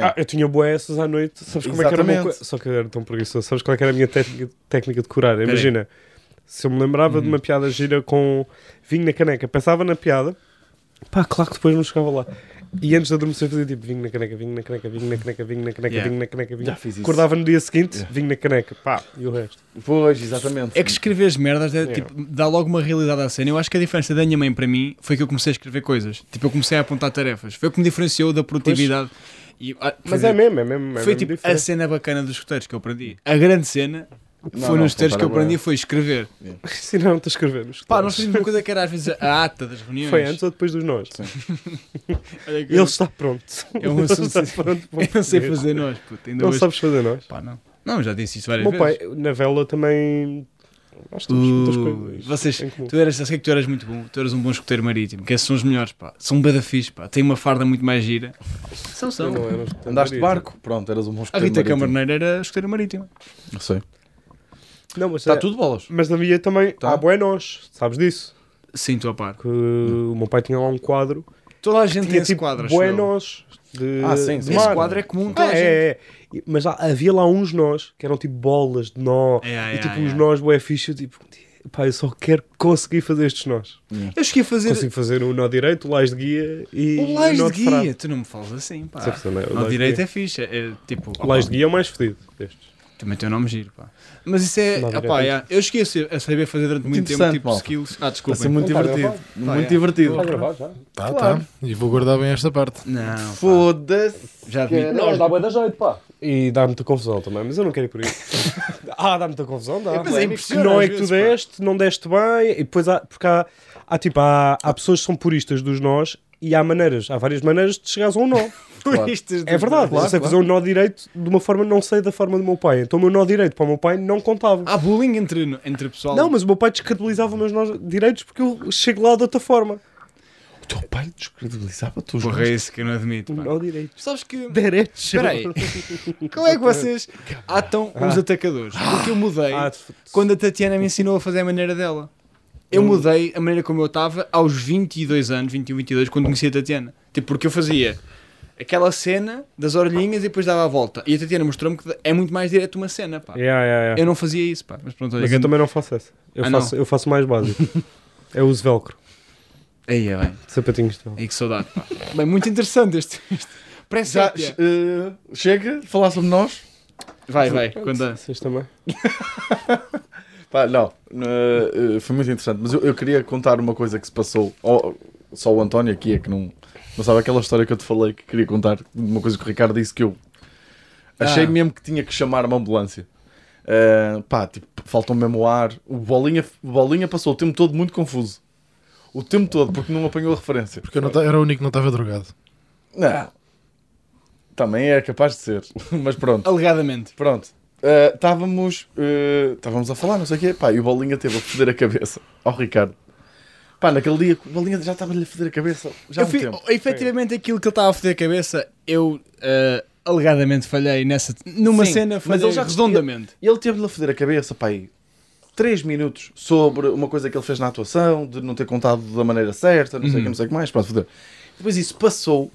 Ah, eu tinha boé essas à noite, sabes como é que era Exatamente. co- Só que eu era tão preguiçoso, sabes qual é que era a minha técnica, técnica de curar? Imagina, se eu me lembrava de Uhum. uma piada gira com vinho na caneca, pensava na piada, pá, claro que depois não chegava lá. E antes de adormecer fazia tipo vinho na caneca, vinho na caneca, vinho na caneca, vinho na caneca, Yeah. vinho na caneca, vinho. Já fiz isso. Acordava no dia seguinte, Yeah. vinho na caneca, pá, e o resto. Pois, exatamente. É que escrever as merdas é, Yeah. tipo, dá logo uma realidade à cena. Eu acho que a diferença da minha mãe para mim foi que eu comecei a escrever coisas. Tipo, eu comecei a apontar tarefas. Foi o que me diferenciou da produtividade. E, ah, Mas é mesmo, é mesmo. É Foi mesmo tipo a diferente. cena bacana dos escuteiros que eu aprendi. A grande cena Não, foi não, nos escuteiros que eu aprendi foi escrever. Ensinaram-te a escrever. nos Pá, escuteiros. nós fazíamos uma coisa que era às vezes a ata das reuniões. Foi antes ou depois dos nós? Que Ele está pronto. É um Ele assunto- está pronto para Eu não sei fazer nós, puto. Ainda Não hoje... sabes fazer nós? Pá, não. Não, já disse isso várias meu vezes. pai, na vela também. Nós temos muitas Uh, coisas. vocês, tu eras, eu sei que tu eras muito bom, tu eras um bom escoteiro marítimo, que esses são os melhores, pá. São bada fixe, pá. Tem uma farda muito mais gira. São, são. Andaste de barco? Pronto, eras um bom A escuteiro Rita marítimo. Camarneira era escoteira marítima. Não sei. Não, mas, Está é- tudo bolas. mas havia também. Tá. Há buenos, sabes disso? Sim, estou a par. Que o meu pai tinha lá um quadro. Toda a gente tem Tinha esse tipo quadro, eu. De. Ah, sim, de sim. Esse quadro é comum, É, toda a gente. é, é. E- Mas há- havia lá uns nós que eram tipo bolas de nó. É, é, e tipo é, uns é. nós bué fixe. eu, Tipo, pá, eu só quero conseguir fazer estes nós. Eu cheguei a fazer Consigo fazer o nó direito, o lais de guia e. o nó de frade. guia. Tu não me falas assim, pá. Fazer, não é? O de direito guia. é fixe. É, é tipo, O lais de guia é o mais fedido destes. Também tem um nome giro, pá. Mas isso é. Não, opá, yeah, eu cheguei a, saber fazer durante muito tempo interessante, tipo malta. skills. Ah, Vai desculpa. ser muito Não, tá divertido. Muito Tá, é. divertido. Está gravado já? Tá, Claro. tá. E vou guardar bem esta parte. Não. Foda-se. já admito. Não, mas dá bem da jeito, pá. E dá muita confusão também, mas eu não quero ir por aí. ah, dá muita confusão, dá. Mas é Que impressionante não é que tu deste, não deste bem, e depois há, porque há, há tipo, há, há pessoas que são puristas dos nós e há maneiras, há várias maneiras de chegares a um nó. Puristas É verdade, Claro, eu sei claro. fazer um nó direito de uma forma não sei da forma do meu pai. Então o meu nó direito para o meu pai não contava. Há bullying entre, entre pessoal. Não, mas o meu pai descredibilizava os meus nós direitos porque eu chego lá de outra forma. O teu pai descredibilizava tu Porra, é isso que eu não admito. Um Pá. nó direito. Sabes que. Direitos. Espera aí. Como é que vocês atam os atacadores? Porque eu mudei Ah, quando a Tatiana me ensinou a fazer a maneira dela. Eu mudei a maneira como eu estava aos 22 anos, 21, 22, quando conheci a Tatiana. Tipo, porque eu fazia aquela cena das orelhinhas e depois dava a volta. E a Tatiana mostrou-me que é muito mais direto uma cena, pá. yeah, yeah, yeah. Eu não fazia isso, pá. Mas pronto, olha. Mas eu também não faço essa. Eu, Ah, faço, eu faço mais básico. eu uso velcro. Aí é bem. Sapatinhos de velcro. Aí que saudade, pá. Bem, muito interessante este. este. Parece Já sépia. eh, chega de falar sobre nós? Vai, vai. Quando... Vocês também. Pá, não, eh, foi muito interessante, mas eu, eu queria contar uma coisa que se passou. Oh, só o António aqui é que não, não sabe aquela história que eu te falei que queria contar, uma coisa que o Ricardo disse que eu achei Ah. mesmo que tinha que chamar uma ambulância. Eh, pá, tipo, faltou mesmo o ar. O Bolinha, o Bolinha passou o tempo todo muito confuso. O tempo todo, porque não apanhou a referência. Porque eu não era o único que não estava drogado. Não. Também é capaz de ser. Mas pronto. Alegadamente. Pronto. Uh, Estávamos uh, estávamos a falar, não sei o quê. Pá, e o Bolinha teve a foder a cabeça ao Ricardo. Pá, naquele dia o Bolinha já estava-lhe a foder a cabeça. Já Eu um fi- tempo. efetivamente aquilo que ele estava a foder a cabeça, eu eh, alegadamente falhei nessa. Numa Sim, cena, mas falhei ele já- redondamente. E ele teve-lhe a foder a cabeça, pá, aí 3 minutos sobre uma coisa que ele fez na atuação, de não ter contado da maneira certa, não sei o Uhum. que, não sei o que mais. Pronto, foder. Depois isso passou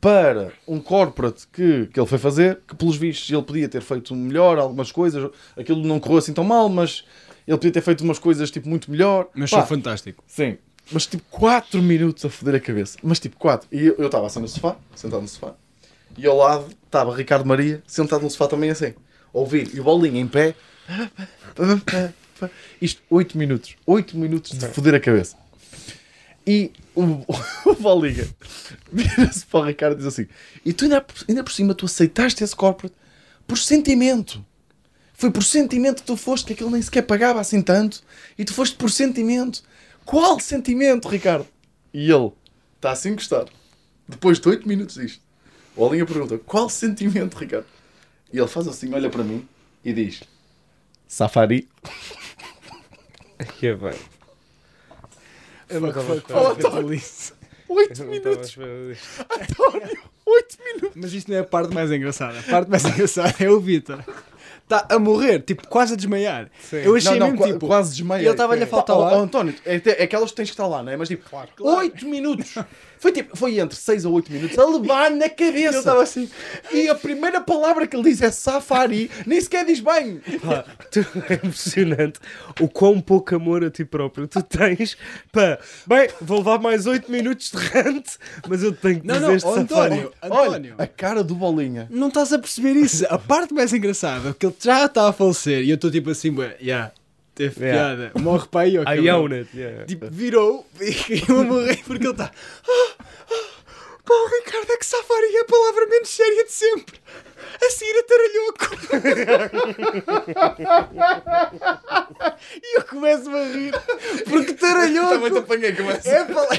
para um corporate que, que ele foi fazer, que pelos vistos ele podia ter feito melhor algumas coisas, aquilo não correu assim tão mal, mas ele podia ter feito umas coisas tipo muito melhor. Mas Pá, sou fantástico. Sim. Mas tipo 4 minutos a foder a cabeça. Mas tipo 4. E eu estava assim no sofá, sentado no sofá. E ao lado estava Ricardo Maria, sentado no sofá também assim. a Ouvir. E o bolinho em pé. Isto 8 minutos. 8 minutos de foder a cabeça. E o, o bolinha vira-se para o Ricardo e diz assim: E tu ainda, ainda por cima tu aceitaste esse corporate por sentimento. Foi por sentimento que tu foste, que aquilo nem sequer pagava assim tanto. E tu foste por sentimento. Qual sentimento, Ricardo? E ele está assim encostado. Depois de 8 minutos disto. O Olinha pergunta: Qual sentimento, Ricardo? E ele faz assim, olha para mim e diz: Safari. Que bem. Eu não foi- feliz. 8 Eu não estava a minutos. António, 8 minutos. Mas isto não é a parte mais engraçada. A parte mais engraçada é o Vitor está a morrer, tipo, quase a desmaiar. Sim. Eu achei não, não, mesmo, tipo, quase desmaia. e ele estava-lhe a faltar ó, António, é, é aquelas que tens que estar lá, não é? Mas tipo, 8 minutos. Foi, tipo, foi entre 6 a 8 minutos a levar na cabeça. Ele estava assim. E a primeira palavra que ele diz é safari, nem sequer diz bem. Pá, tu- é impressionante o quão pouco amor a ti próprio tu tens. Pá, bem, vou levar mais 8 minutos de rante, mas eu tenho que Não, dizer não, este safari. António, Olha, a cara do Bolinha. Não estás a perceber isso. A parte mais engraçada é que ele já está a falecer e eu estou tipo assim, já, teve Yeah. piada. Morre para aí, ó. I own it. yeah. Tipo, virou e eu a morrer porque ele está. Ah, ah, Pá, o Ricardo, é que safari é a palavra menos séria de sempre. A seguir a taralhoco. e eu começo a rir porque taralhoco. Também te apanhei, começa. É a palavra.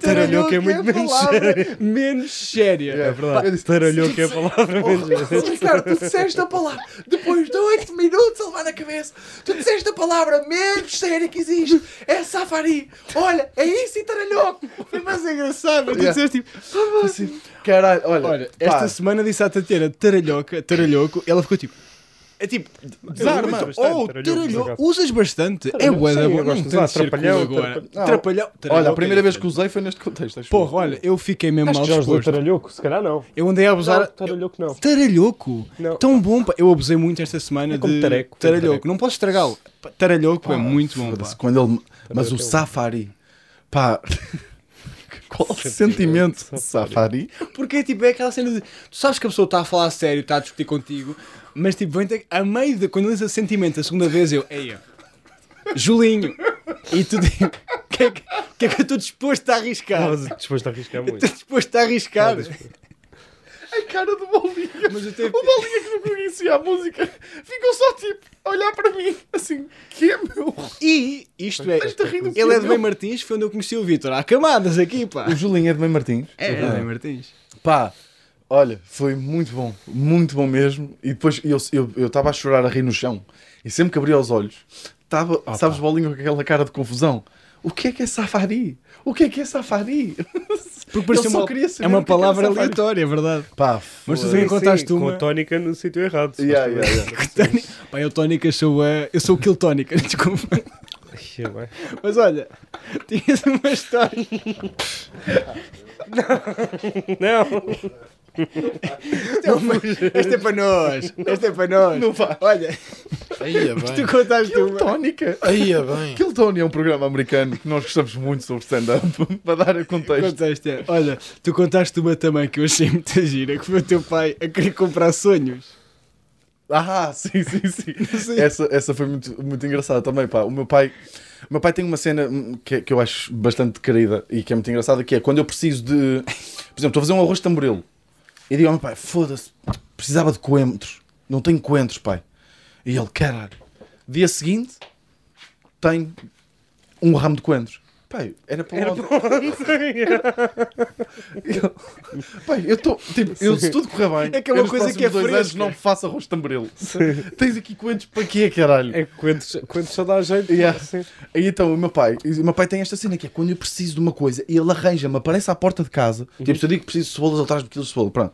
Taralhoco é muito menos palavra menos séria. É verdade. Eu disse, Taralhou que é a palavra menos. Ricardo, tu disseste a palavra depois de 8 minutos a levar na cabeça. Tu disseste a palavra menos séria que existe. É safari. Olha, é isso e taralhoco. Foi mais engraçado. mas Tu disseste tipo. Assim, caralho, olha, esta semana disse à Tatiana taralhoca, taralhoco, ela ficou tipo. É tipo, desarma. bastante Oh, taralhoco. Usas bastante. É bué da gosto Não de usar trapalhão. Olha, a primeira é vez que usei foi neste contexto. Porra, olha, eu fiquei mesmo mal disposto. taralhoco, se calhar não. Eu andei a abusar. Taralhoco não. Taralhoco? Tão bom, pá. Eu abusei muito esta semana É como de é taralhoco. tareco. Não posso estragá-lo. Taralhoco é muito bom. Quando ele... Mas o é safari, pá, qual o sentimento? Safari? Porque tipo, é aquela cena de. Tu sabes que a pessoa está a falar a sério, está a discutir contigo, mas tipo, vem ter, a meio de. Quando ele diz a sentimento a segunda vez, eu. Eia. Julinho. E tu tipo. O que, é que, que é que eu estou disposto a arriscar? Estás disposto a arriscar muito. Estou disposto a arriscar. A cara do Bolinha. Mas eu tenho. O Bolinha que não conhecia a música ficou só tipo a olhar para mim, assim, que é meu? E isto é. Ele é de? Bem Martins, foi onde eu conheci o Vitor. Há camadas aqui, pá. O Julinho é de Bem Martins. É, é de Bem Martins. Pá, olha, foi muito bom, muito bom mesmo. E depois eu estava eu, estava a chorar, a rir no chão. E sempre que abria os olhos, estava, sabes, bolinho com aquela cara de confusão. O que é que é safari? O que é que é safari? Porque parecia uma- é uma é palavra aleatória, é verdade. Pá, Mas tu também contaste uma. Com a tónica no sítio errado. Yeah, yeah, yeah. Tónica- Pá, eu tónica sou a. Eu sou o Kill Tónica, desculpa. Vai. Mas olha, tinhas uma história. Não, é, uma- este é para nós. Este é para nós. Não vai. Olha, Aí é tu bem. contaste uma. Tónica. Aí é bem. Kill Tony é um programa americano que nós gostamos muito sobre stand-up, para dar contexto. Contaste, é. Olha, tu contaste uma também que eu achei muito gira, que foi o teu pai a querer comprar sonhos. Ah, sim, sim, sim. essa, essa foi muito, muito engraçada também, pá. O meu pai, o meu pai tem uma cena que, que eu acho bastante querida e que é muito engraçada, que é quando eu preciso de... Por exemplo, estou a fazer um arroz de tamboril e digo ao meu pai, foda-se, precisava de coentros. Não tenho coentros, pai. E ele, caralho. Dia seguinte, tem um ramo de coentros. Pai, era para Era onde? Eu- Pai, eu estou. Tipo, eu, se tudo correr bem, É que é uma coisa que é dois anos não faço arroz de tamboril. Tens aqui coentros para quê, caralho? é que quantos, quantos só dá jeito. Yeah. Sim. Aí então, o meu pai, o meu pai tem esta cena que é quando eu preciso de uma coisa e ele arranja-me, aparece à porta de casa. Tipo, se eu digo que preciso de cebolas, ele traz-me quilos de cebola. Pronto.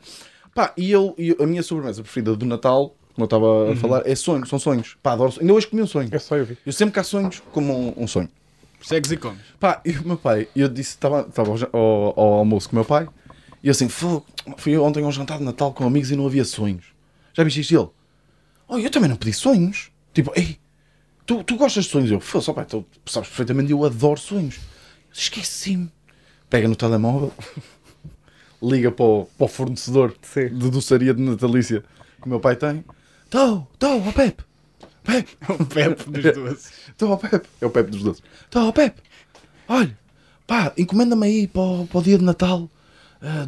Pá, e eu, e a minha sobremesa preferida do Natal, como eu estava a falar, é sonho, são sonhos. Pá, adoro sonhos. Ainda hoje comi um sonho. É só eu vi. Eu sempre que há sonhos, como um, um sonho. Segues e comes. Pá, e o meu pai, eu disse, estava ao, ao, ao almoço com o meu pai, e eu assim, "Fogo, fui ontem a um jantar de Natal com amigos e não havia sonhos. Já viste isto? Ele, oh, eu também não pedi sonhos. Tipo, ei, tu, tu gostas de sonhos? Eu, foda-se, pai, tu sabes perfeitamente, eu adoro sonhos. Esqueci-me. Pega no telemóvel, liga para o, para o fornecedor Sim. de doçaria de natalícia que o meu pai tem. Tô, tô, ó Pepe. Pepe. O Pepe dos doces. Estou ao Pepe. É o Pepe dos doces. Estou ao Pepe. Olha, pá, encomenda-me aí para o, para o dia de Natal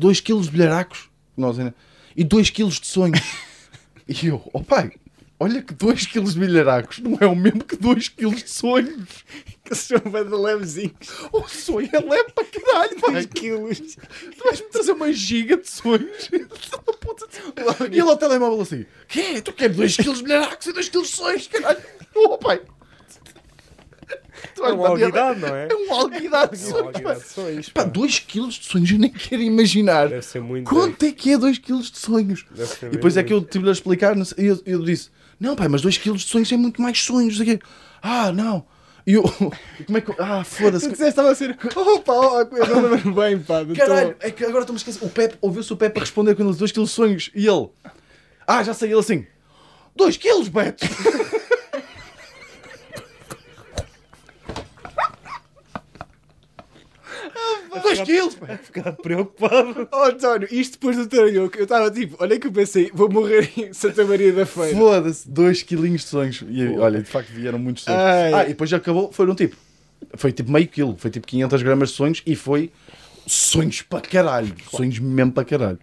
2 kg de bilharacos Nós ainda- e 2 kg de sonhos. e eu, ó pai, olha que 2 kg de bilharacos não é o mesmo que 2 kg de sonhos. Que são de levezinhos. O sonho é leve para caralho, pai. 2 quilos. Tu vais-me trazer uma giga de sonhos. e ele ao telemóvel assim: Quê? Tu queres 2 kg de bilharacos e 2 kg de sonhos? Caralho. Oh, pai. É bater- alguidade, não é? É um alguidade de É uma sonhos. alguidade de sonhos. Pá, pá. 2 kg de sonhos, eu nem quero imaginar. Deve ser muito. Quanto é que é 2 kg de sonhos? E depois é que eu tive-lhe a explicar e eu, eu disse: Não, pai, mas 2 kg de sonhos é muito mais sonhos. não quê. Ah, não. E eu, como é que. eu- Ah, Tu foda-se. disseste estava a ser. Opa, ó, coisa bem, pá. Caralho, tom. é que agora estou-me a esquecer. O Pepe, ouviu-se o Pepe a responder com ele 2 kg de sonhos. E ele. Ah, já sei, ele assim. 2 kg, Beto! Dois quilos, pá. Ficar preocupado. Oh, António, isto depois do Taranhoco, eu estava tipo, olha que eu pensei, vou morrer em Santa Maria da Feira. Foda-se, 2 quilinhos de sonhos. E olha, de facto vieram muitos sonhos. Ai. Ah, e depois já acabou, foram tipo. Foi tipo meio quilo, foi tipo 500 gramas de sonhos e foi sonhos para caralho. Sonhos mesmo para caralho.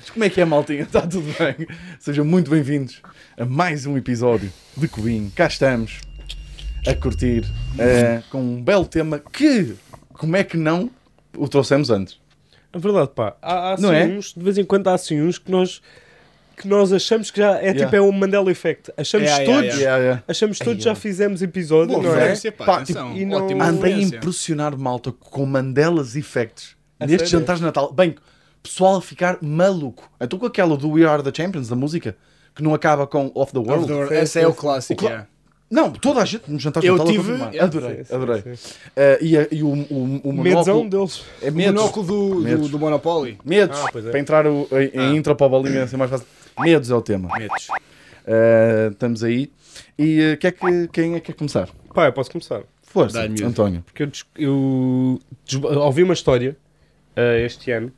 Mas como é que é, maltinha? Está tudo bem? Sejam muito bem-vindos a mais um episódio de Cubinho. Cá estamos a curtir eh, com um belo tema que, como é que não o trouxemos antes? É verdade, pá. Há, há assim Não é? uns, de vez em quando há assim uns que nós, que nós achamos que já é Yeah. tipo é o Mandela Effect. Achamos Yeah, todos, Yeah, yeah. achamos todos já eu- fizemos episódio, Boa não é? pá, Pá, atenção, tipo, e não- Andei a impressionar malta com Mandelas Effects A nestes sério? jantares de Natal. Bem, pessoal a ficar maluco. Então com aquela do We Are the Champions, da música, que não acaba com Off the World. Of the World. Esse é o foi- clássico, o yeah. Não, toda a gente nos jantares Eu de Natal a tive- confirmar. eu- Adorei, Sim, sim, adorei. sim. Eh, e a- e o, o, o monóculo... deles. É O monóculo do, Medos. do, do Monopoly. Medos. Ah, é. Para entrar o, em, Ah. intro para a bolinha ser mais fácil. Medos é o tema. Medos. Eh, estamos aí. E eh, quer que, quem é que quer começar? Pá, eu posso começar. Força. António. Porque eu, eu des- ouvi uma história este ano.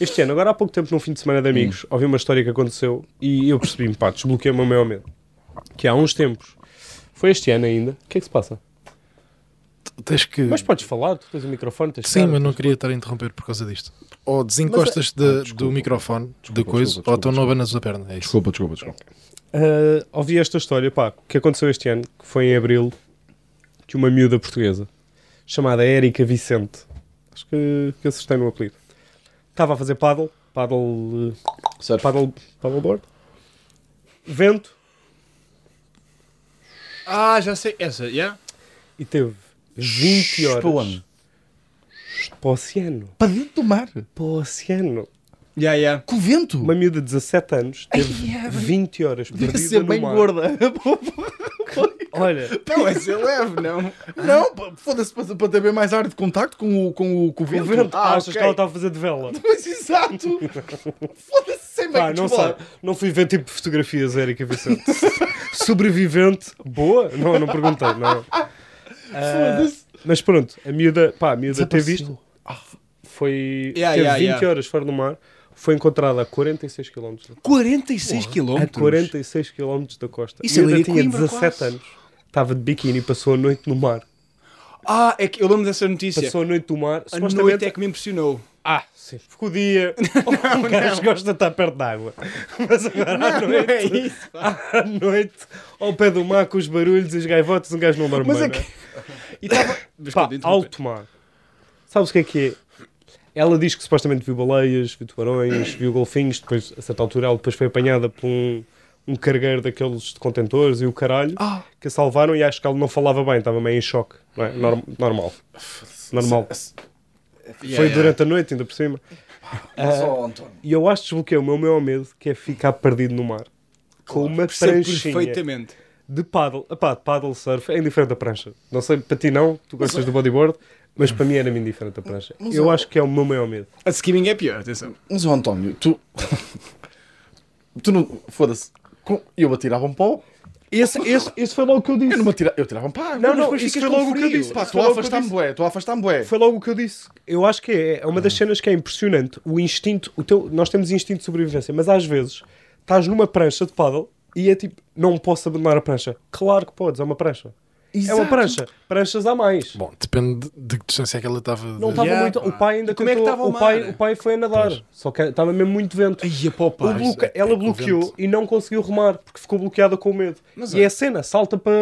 Este ano, agora há pouco tempo, num fim de semana de amigos, ouvi uma história que aconteceu e eu percebi-me, pá, desbloqueei-me o meu medo. Que há uns tempos, foi este ano ainda, o que é que se passa? Tens que. Mas podes falar, tu tens o microfone, tens Sim, cara, mas não queria estar a interromper por causa disto. Ou desencostas de- desculpa. do microfone, Desculpa, de coisa, desculpa, ou não abanas a perna. É isso. Desculpa, desculpa, desculpa. Ah, ouvi esta história, pá, que aconteceu este ano, que foi em Abril, que uma miúda portuguesa, chamada Érica Vicente, acho que, que acertei no apelido, estava a fazer paddle, paddle, Certo. paddle, paddleboard, vento, Ah, já sei. Essa, yeah? e teve 20 horas Para onde? para o oceano. Para dentro do mar. Para o oceano. Yeah, yeah. Com o vento. Uma miúda de 17 anos teve Ai, é, 20 horas Devia perdida ser no bem mar. gorda. Olha, Não, é leve, não. Não, foda-se para, para ter bem mais área de contacto com o, com o, com o o vento. vento, Ah, achas ok. que ela está a fazer de vela? Mas exato. foda-se sem. Pá, não sei. Não fui ver tipo fotografias, Érica Vicente. Sobrevivente, boa? Não, não perguntei, não. Ah, Foda-se. mas pronto, a miúda, pá, a miúda teve Desapareceu. isto. Foi. Yeah, teve yeah, 20 yeah. horas fora do mar. Foi encontrada a 46 km. 46 A km. 46 km da costa. Isso a é miúda ali tinha Coimbra, 17 quase. anos. Estava de biquíni e passou a noite no mar. Ah, é que eu lembro dessa notícia. Passou a noite no mar. A supostamente- noite é que me impressionou. Ah, sim. Porque o dia. o gajo gosta de estar perto da água. Mas agora à Não, noite. não é isso. à noite, ao pé do mar, com os barulhos e os gaivotas, um gajo não dorme Mas é não que. E estava. Alto mar. Sabes o que é que é? Ela diz que supostamente viu baleias, viu tubarões, viu golfinhos. Depois, a certa altura, ela depois foi apanhada por um, um cargueiro daqueles de contentores e o caralho Ah, que a salvaram. E acho que ela não falava bem, estava meio em choque. Não é? Norm- normal. Normal. yeah, Foi yeah. durante a noite, ainda por cima. António. E eu acho que desbloqueei o meu maior medo, que é ficar perdido no mar. Com uma Percebo pranchinha perfeitamente. de paddle. Epá, de paddle surf é indiferente da prancha. Não sei, para ti não, tu gostas do bodyboard, mas para mim era-me indiferente a prancha. Mas, Eu ó- acho que é o meu maior medo. A skimming é pior, atenção. Mas, ó, António, tu. tu não. Foda-se. Eu atirava-me para o. Esse, esse, esse foi logo o que eu disse. Eu não me atira... Eu atirava-me para a água. Não, não, isso foi logo o que eu disse. Pá, Isso estou foi a logo o que eu afastar-me bué. Estou a afastar-me bué. Foi logo o que eu disse. Eu acho que é, é uma das cenas que é impressionante. O instinto, o teu, nós temos instinto de sobrevivência, mas às vezes estás numa prancha de paddle e é tipo, não posso abandonar a prancha. Claro que podes, é uma prancha. É Exato. uma prancha. Pranchas há mais. Bom, depende de, que distância é que ela estava. de- Não estava Yeah, muito. pá. O pai ainda E como é que tentou- estava o o pai, o pai foi a nadar. Pois. Só que estava mesmo muito vento. Ai, a pô, O pá. bloque- é- ela é com bloqueou e não conseguiu remar porque ficou bloqueada com medo. Mas e é a cena, salta para,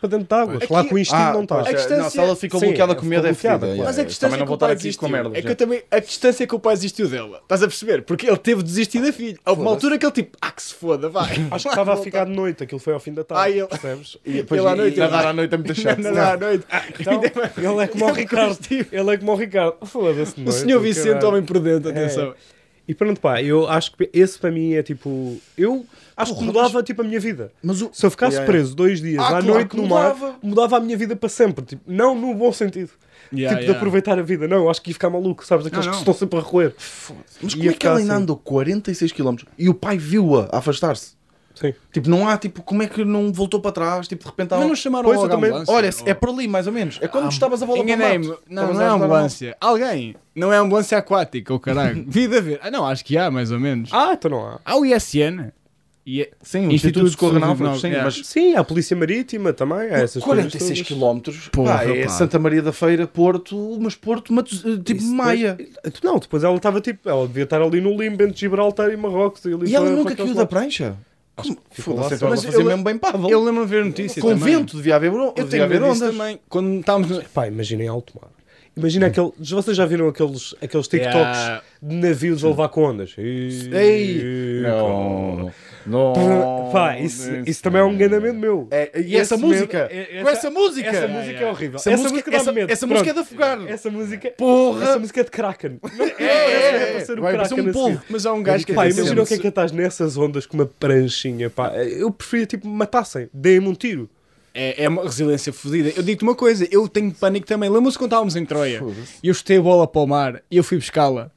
para dentro de água. Aqui- que o instinto Ah, não está. é. A distância- Não, se ela ficou Sim, bloqueada com medo é fedida. Mas a é. distância que o pai com merda. É que eu também. A distância que o pai desistiu dela. Estás a perceber? Porque ele teve de desistir da filha. Houve uma altura que ele tipo, ah, que se foda, vai. Acho que estava a ficar de noite, aquilo foi ao fim da tarde. Ah, ele- Percebes? E depois Ele à noite, nadar à noite é muito chato. Nadar à noite. Então, ele é como o Ricardo. Ele é como o Ricardo. Foda-se, O é? senhor Do Vicente, homem por dentro, atenção. E pronto, pá, eu acho que esse para mim é tipo. Eu acho que mudava tipo a minha vida. Mas o... Se eu ficasse Yeah, preso dois dias Ah, à claro noite que no mar, mudava. mudava a minha vida para sempre. Tipo, não no bom sentido. Yeah, tipo, de yeah. aproveitar a vida. Não, acho que ia ficar maluco, sabes? Aqueles Não, que não. estão sempre a roer. Mas como é que ela ainda assim. andou 46 km e o pai viu-a afastar-se? Sim. Tipo, não há, tipo, como é que não voltou para trás? Tipo, de repente há Mas não chamaram Pois, logo a também- ambulância? Olha, é Ou- por ali, mais ou menos. É quando Ah, estavas a bola para o mato. Não, não é ambulância. Alguém. Não é ambulância aquática, o caralho. Vida a ver. Ah, não, acho que há, mais ou menos. Ah, então não há. Há o ISN. E é- Sim, o Instituto Instituto de Socorro de Náufragos, Náufragos, sim, yeah. mas Sim, há a Polícia Marítima também. Há essas 46 coisas todas. km, Porra, pá, é pá. Santa Maria da Feira, Porto, mas Porto, Matos- eh, tipo Isso Maia. depois- Não, depois ela estava tipo. Ela devia estar ali no limbo entre Gibraltar e Marrocos. ali E ela nunca caiu da lados. Prancha? Como? ficou lá ela Mas fazia eu- mesmo bem pável. Eu lembro-me de ver notícias. Com também. vento, devia haver, Eu devia tenho haver ondas. também. Quando estávamos. Pá, imaginem alto mar. Imagina aquele. Vocês já viram aqueles, aqueles TikToks Yeah. de navios a levar com ondas? Ei! Não, não. Pá, isso, isso também é um enganamento meu. É, e essa Esse música? é- Com essa música? Essa música é horrível. Essa Essa, música- música dá essa- medo. essa música é de afogar. Essa música. Porra! Essa música é de Kraken. É, é, Vai ser o vai Kraken um a polvo. Mas há um gajo que Pá, até imagina o que é que estás nessas ondas com uma pranchinha, pá. Eu preferia, tipo, matassem. Deem-me um tiro. É, é uma resiliência fodida. Eu digo-te uma coisa, eu tenho pânico também. Lembra-se quando estávamos em Troia e eu chutei a bola para o mar e eu fui buscá-la?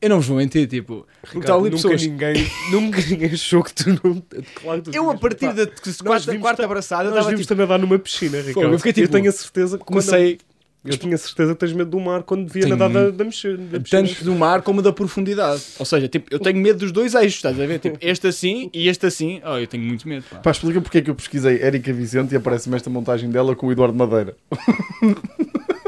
Eu não vos vou mentir, tipo, está ali nunca, pessoas. ninguém, nunca ninguém achou que tu não. Claro que tu Eu, a partir da quarta, quarta ta- abraçada, eu Nós vimos tipo. também dar numa piscina, Ricardo. eu fiquei, tipo, tenho a certeza que Comecei Eu tinha certeza que tens medo do mar quando devia Tenho nadar da, da mexer- da tanto do mar como da profundidade. Ou seja, tipo, eu tenho medo dos dois eixos, estás a ver? Tipo, este assim e este assim. Oh, eu tenho muito medo. Pá. Pá, explica porque é que eu pesquisei Érica Vicente e aparece-me esta montagem dela com o Eduardo Madeira.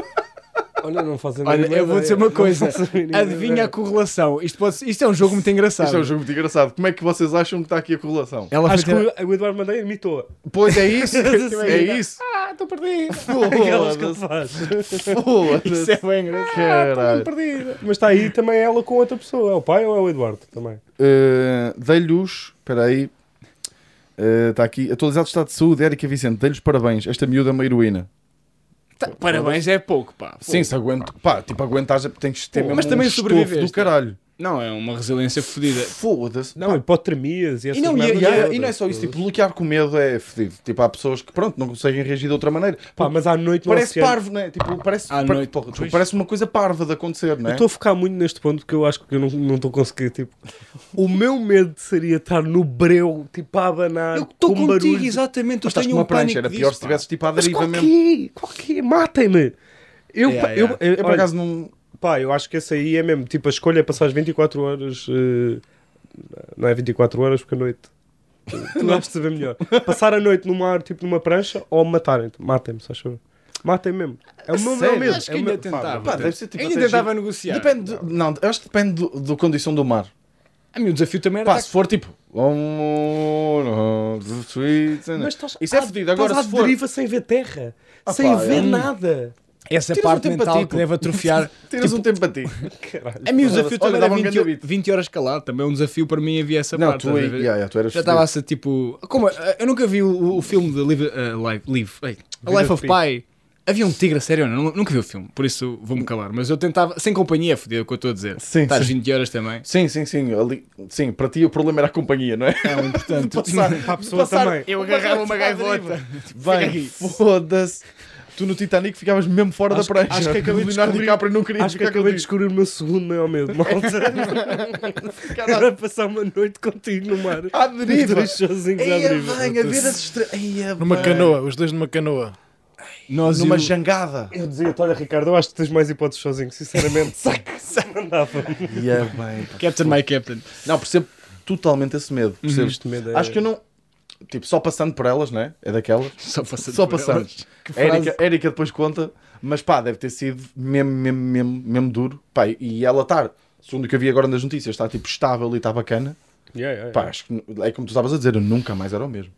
Olha, não fazem Olha, eu vou dizer uma coisa. Adivinha ideia. a correlação. Isto, pode ser- isto é um jogo muito engraçado. Isto é um jogo muito engraçado. Como é que vocês acham que está aqui a correlação? Ela Acho ter- que o o Eduardo Madeira imitou-a. Pois é isso, Sim. é isso. Ah, estou perdido. Aquelas que ele Foda-se. faz. Isso é bem engraçado. Caralho. Perdida. Mas está aí também ela com outra pessoa. É o pai ou é o Eduardo também? Uh, Dei-lhe os. Espera aí. Uh, Está aqui. Atualizado estado de saúde, Érica Vicente. Dei-lhes parabéns. Esta miúda é uma heroína. Parabéns, é pouco, pá. Sim, se aguento. Pá, tipo, aguentares, tens que ter mesmo mas também um estofo sobreviveste. do caralho. Não, é uma resiliência fodida. Foda-se. Não, hipotermias e essas E não, e, e- e não é só isso, tipo, bloquear com medo é fedido. Tipo, há pessoas que, pronto, não conseguem reagir de outra maneira. Pá, mas à noite no Parece oceano- parvo, não é? Tipo, parece, À par- noite, porra, pois. parece uma coisa parva de acontecer, não Eu é? estou a focar muito neste ponto porque eu acho que eu não não estou a conseguir. Tipo, o meu medo seria estar no breu, tipo a abanar. Eu estou com contigo, barulho. exatamente. Eu Mas estás com tenho uma um pânico prancha, era disso, pior se pá. estivesse tipo à Mas deriva qual mesmo. que é? Qual que é? Matem-me! Eu, Yeah, eu, yeah. eu- Eu por olha, acaso não. Pá, eu acho que esse aí é mesmo. Tipo, a escolha é passar as 24 horas. eh, não é 24 horas porque a noite. Tu vais saber melhor. Passar a noite no mar, tipo numa prancha, ou matarem-te. Matem-me, se achas. Matem mesmo. É o meu, sério? meu medo. Acho que é ainda meu- tentava. Pá, deve ser tipo. Ainda tentava giro. negociar. Depende. de- não, acho que depende do, do condição do mar. A mim o desafio também era. Pá, se for tipo. Mas estás Isso é fedido. Agora, estás se à for. deriva sem ver terra. Ah, sem pá, ver é. nada. Essa Tiras um parte tempo mental ti, que deve atrofiar. Tiras um tempo para ti. Caralho. A mim o desafio também era um 20, grande beat. 20 horas calado. Também é um desafio para mim havia essa Não, parte. tu, yeah, yeah, tu eras Já estava a ser tipo. Como, eu nunca vi o, o filme de Live, uh, Live, Live ei, A Life of Pi. Havia um tigre a sério, não, nunca vi o filme, por isso vou-me calar. Mas eu tentava, sem companhia, fodido o que eu estou a dizer. Sim, Estás sim. 20 horas também. Sim, sim, sim. Ali, sim, para ti o problema era a companhia, não é? É um importante. Passar, Para a pessoa também. Eu agarrava uma gaivota. Bem, foda-se. Tu no Titanic ficavas mesmo fora Acho da prancha. acho que acabei de Leonardo descobrir- DiCaprio não queria Acho que acabei de descobrir o meu segundo maior medo, malta. Era passar uma noite contigo no mar. À deriva. dois sozinhos à deriva. bem, a ver as estrelas. Numa bem. canoa, os dois numa canoa. Nós Numa e o- jangada. Eu dizia-te, olha Ricardo, eu acho que tens mais hipóteses sozinho, sinceramente. Saca, não dava. Eia bem. Captain My Captain. Não, percebo totalmente esse medo. Percebo. Este medo é- Acho que eu não. Tipo, só passando por elas, né? É daquelas. Só passando. Só passando. Érica, Érica depois conta, mas pá, deve ter sido mesmo, mesmo, mesmo, mesmo duro. Pá, e ela estar, segundo o que eu vi agora nas notícias, está tipo estável e está bacana. Yeah, yeah, Pá, yeah. acho que é como tu estavas a dizer, eu nunca mais era o mesmo.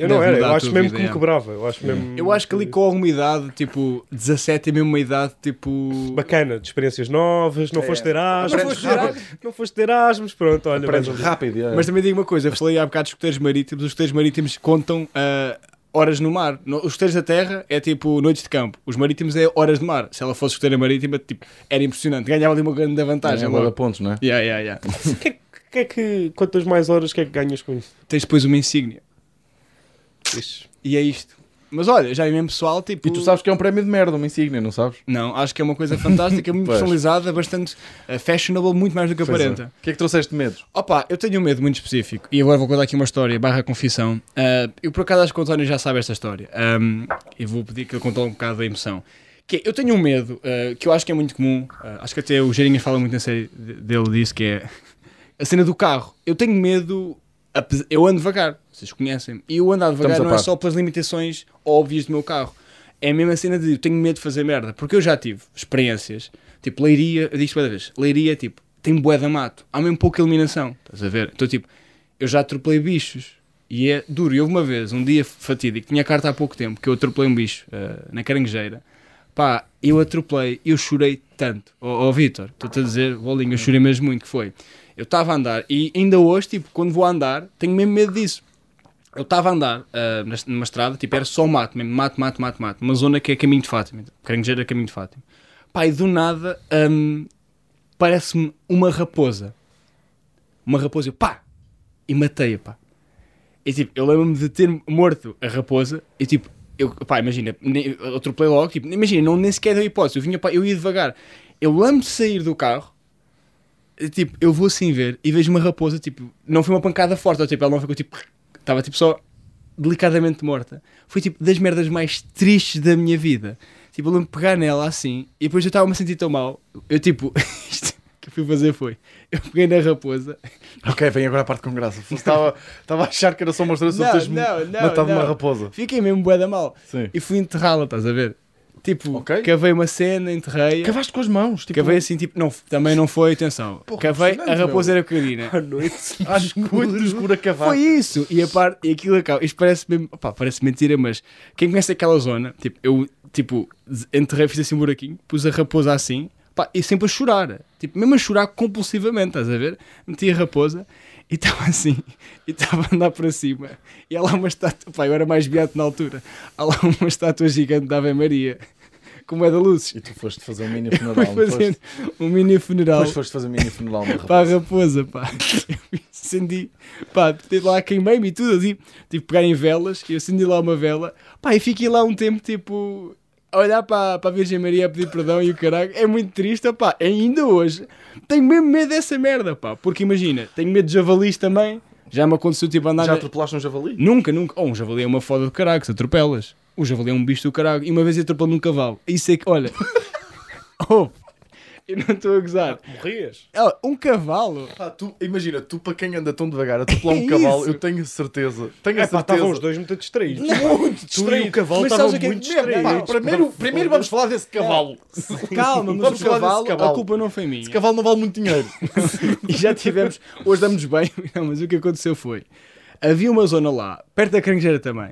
Eu não era, eu acho mesmo vida, que me é. quebrava. Eu acho, mesmo Eu acho que ali com alguma idade, tipo 17 é mesmo uma idade, tipo. Bacana, de experiências novas, não É. foste ter Erasmus, Aprendes foste Erasmus, não foste ter Erasmus, pronto, olha. Aprendes menos. rápido. é. Mas também digo uma coisa, eu falei há bocado dos escuteiros marítimos, os escuteiros marítimos contam ah, horas no mar. Os costeiros da terra é tipo noites de campo. Os marítimos é horas de mar. Se ela fosse costeira marítima, tipo, era impressionante. Ganhava ali uma grande vantagem. É, logo. pontos, não é? Yeah, yeah, yeah. que, é, que é que. Quantas mais horas que é que ganhas com isso? Tens depois uma insígnia. Fixe. E é isto. Mas olha, já vi mesmo pessoal, tipo... E tu sabes que é um prémio de merda, uma insígnia, não sabes? Não, acho que é uma coisa fantástica, muito personalizada, bastante eh, fashionable, muito mais do que é. aparenta. O que é que trouxeste de medos? Opa, eu tenho um medo muito específico e agora vou contar aqui uma história, barra confissão. Ah, eu por acaso acho que o António já sabe esta história Ahm, e vou pedir que ele conte um bocado da emoção. Que é, eu tenho um medo ah, que eu acho que é muito comum, acho que até o Geirinha fala muito na série de- dele disso, que é a cena do carro. Eu tenho medo, eu ando devagar, vocês conhecem e eu andar devagar não é só pelas limitações óbvias do meu carro. É a mesma cena de eu tenho medo de fazer merda, porque eu já tive experiências, tipo Leiria, eu isto várias vezes, Leiria, tipo, tem bué da mato, há mesmo pouca iluminação, estás a ver? Então, tipo, eu já atropelei bichos e é duro. E houve uma vez, um dia fatídico, tinha carta há pouco tempo, que eu atropelei um bicho eh, na caranguejeira. Pá, eu atropelei, eu chorei tanto. Ó oh, Vitor, estou-te a dizer, bolinho, eu chorei mesmo muito, que foi. Eu estava a andar e ainda hoje, tipo, quando vou andar, tenho mesmo medo disso. Eu estava a andar nas- numa estrada, tipo, era só mato mesmo, mato, mato, mato, mato. Uma zona que é caminho de Fátima. Caranguejeira é caminho de Fátima. E do nada, hum, parece-me uma raposa. Uma raposa, eu pá! E matei-a, pá. E tipo, eu lembro-me de ter morto a raposa e tipo, eu, pá, imagina, nem- eu logo, tipo, imagina, não nem sequer deu hipótese, eu vinha, pá, eu ia devagar. Eu lembro de sair do carro, tipo, eu vou assim ver e vejo uma raposa, tipo, não foi uma pancada forte, ou, tipo, ela não ficou tipo, estava tipo só delicadamente morta. Foi tipo das merdas mais tristes da minha vida. Tipo, eu lembro de pegar nela assim e depois eu estava-me a sentir tão mal. Eu tipo, isto que eu fui fazer foi, eu peguei na raposa Ok, vem agora a parte com graça. Estava, a achar que era só uma história sobre Não, teres não, não, matado não. uma raposa. Fiquei mesmo bué da mal. Sim. E fui enterrá-la, estás a ver? Tipo, Ok. cavei uma cena, enterrei-a. Cavaste com as mãos. Tipo, Cavei assim, tipo, não, também não foi, atenção. Porra, cavei, a raposa era pequenina. À noite. às muito escuro a cavar. Foi isso. E a parte, e aquilo acaba. Isto parece mesmo, opá, parece mentira, mas quem conhece aquela zona, tipo, eu, tipo, enterrei, fiz assim um buraquinho, pus a raposa assim, pá, e sempre a chorar. Tipo, mesmo a chorar compulsivamente, estás a ver? Meti a raposa e estava assim, e estava a andar para cima. E há lá uma estátua, pá, eu era mais beato na altura. Há lá uma estátua gigante da Ave Maria, como é da luzes. E tu foste fazer um mini funeral. fazendo foste? um mini funeral Depois foste fazer um mini funeral na para a raposa. pá. Eu acendi, pá, tive lá, queimei-me e tudo, assim, que pegar em velas, e eu acendi lá uma vela, pá, e fiquei lá um tempo, tipo, olhar para, para a Virgem Maria a pedir perdão e o caralho, é muito triste, pá, ainda hoje, tenho mesmo medo dessa merda, pá, porque imagina, tenho medo de javalis também, já me aconteceu, tipo, andar... Já atropelaste um javali? Nunca, nunca, oh, um javali é uma foda do caralho, se atropelas. O javali é um bicho do caralho, e uma vez eu atropelei num cavalo, isso é que, olha... oh, eu não estou a gozar. Morrias? Ela, um cavalo... Pá, tu, imagina, tu para quem anda tão devagar a atropelar Que um cavalo, isso? eu tenho certeza. Tenho a É pá, certeza. estavam os dois muito distraídos. Muito Tu e o cavalo estavam é muito distraídos. Primeiro, primeiro vamos falar desse cavalo. Calma, mas Vamos o falar desse cavalo, cavalo. a culpa não foi minha. Esse cavalo não vale muito dinheiro. E já tivemos, hoje damos bem, não, mas o que aconteceu foi, havia uma zona lá, perto da carangueira também,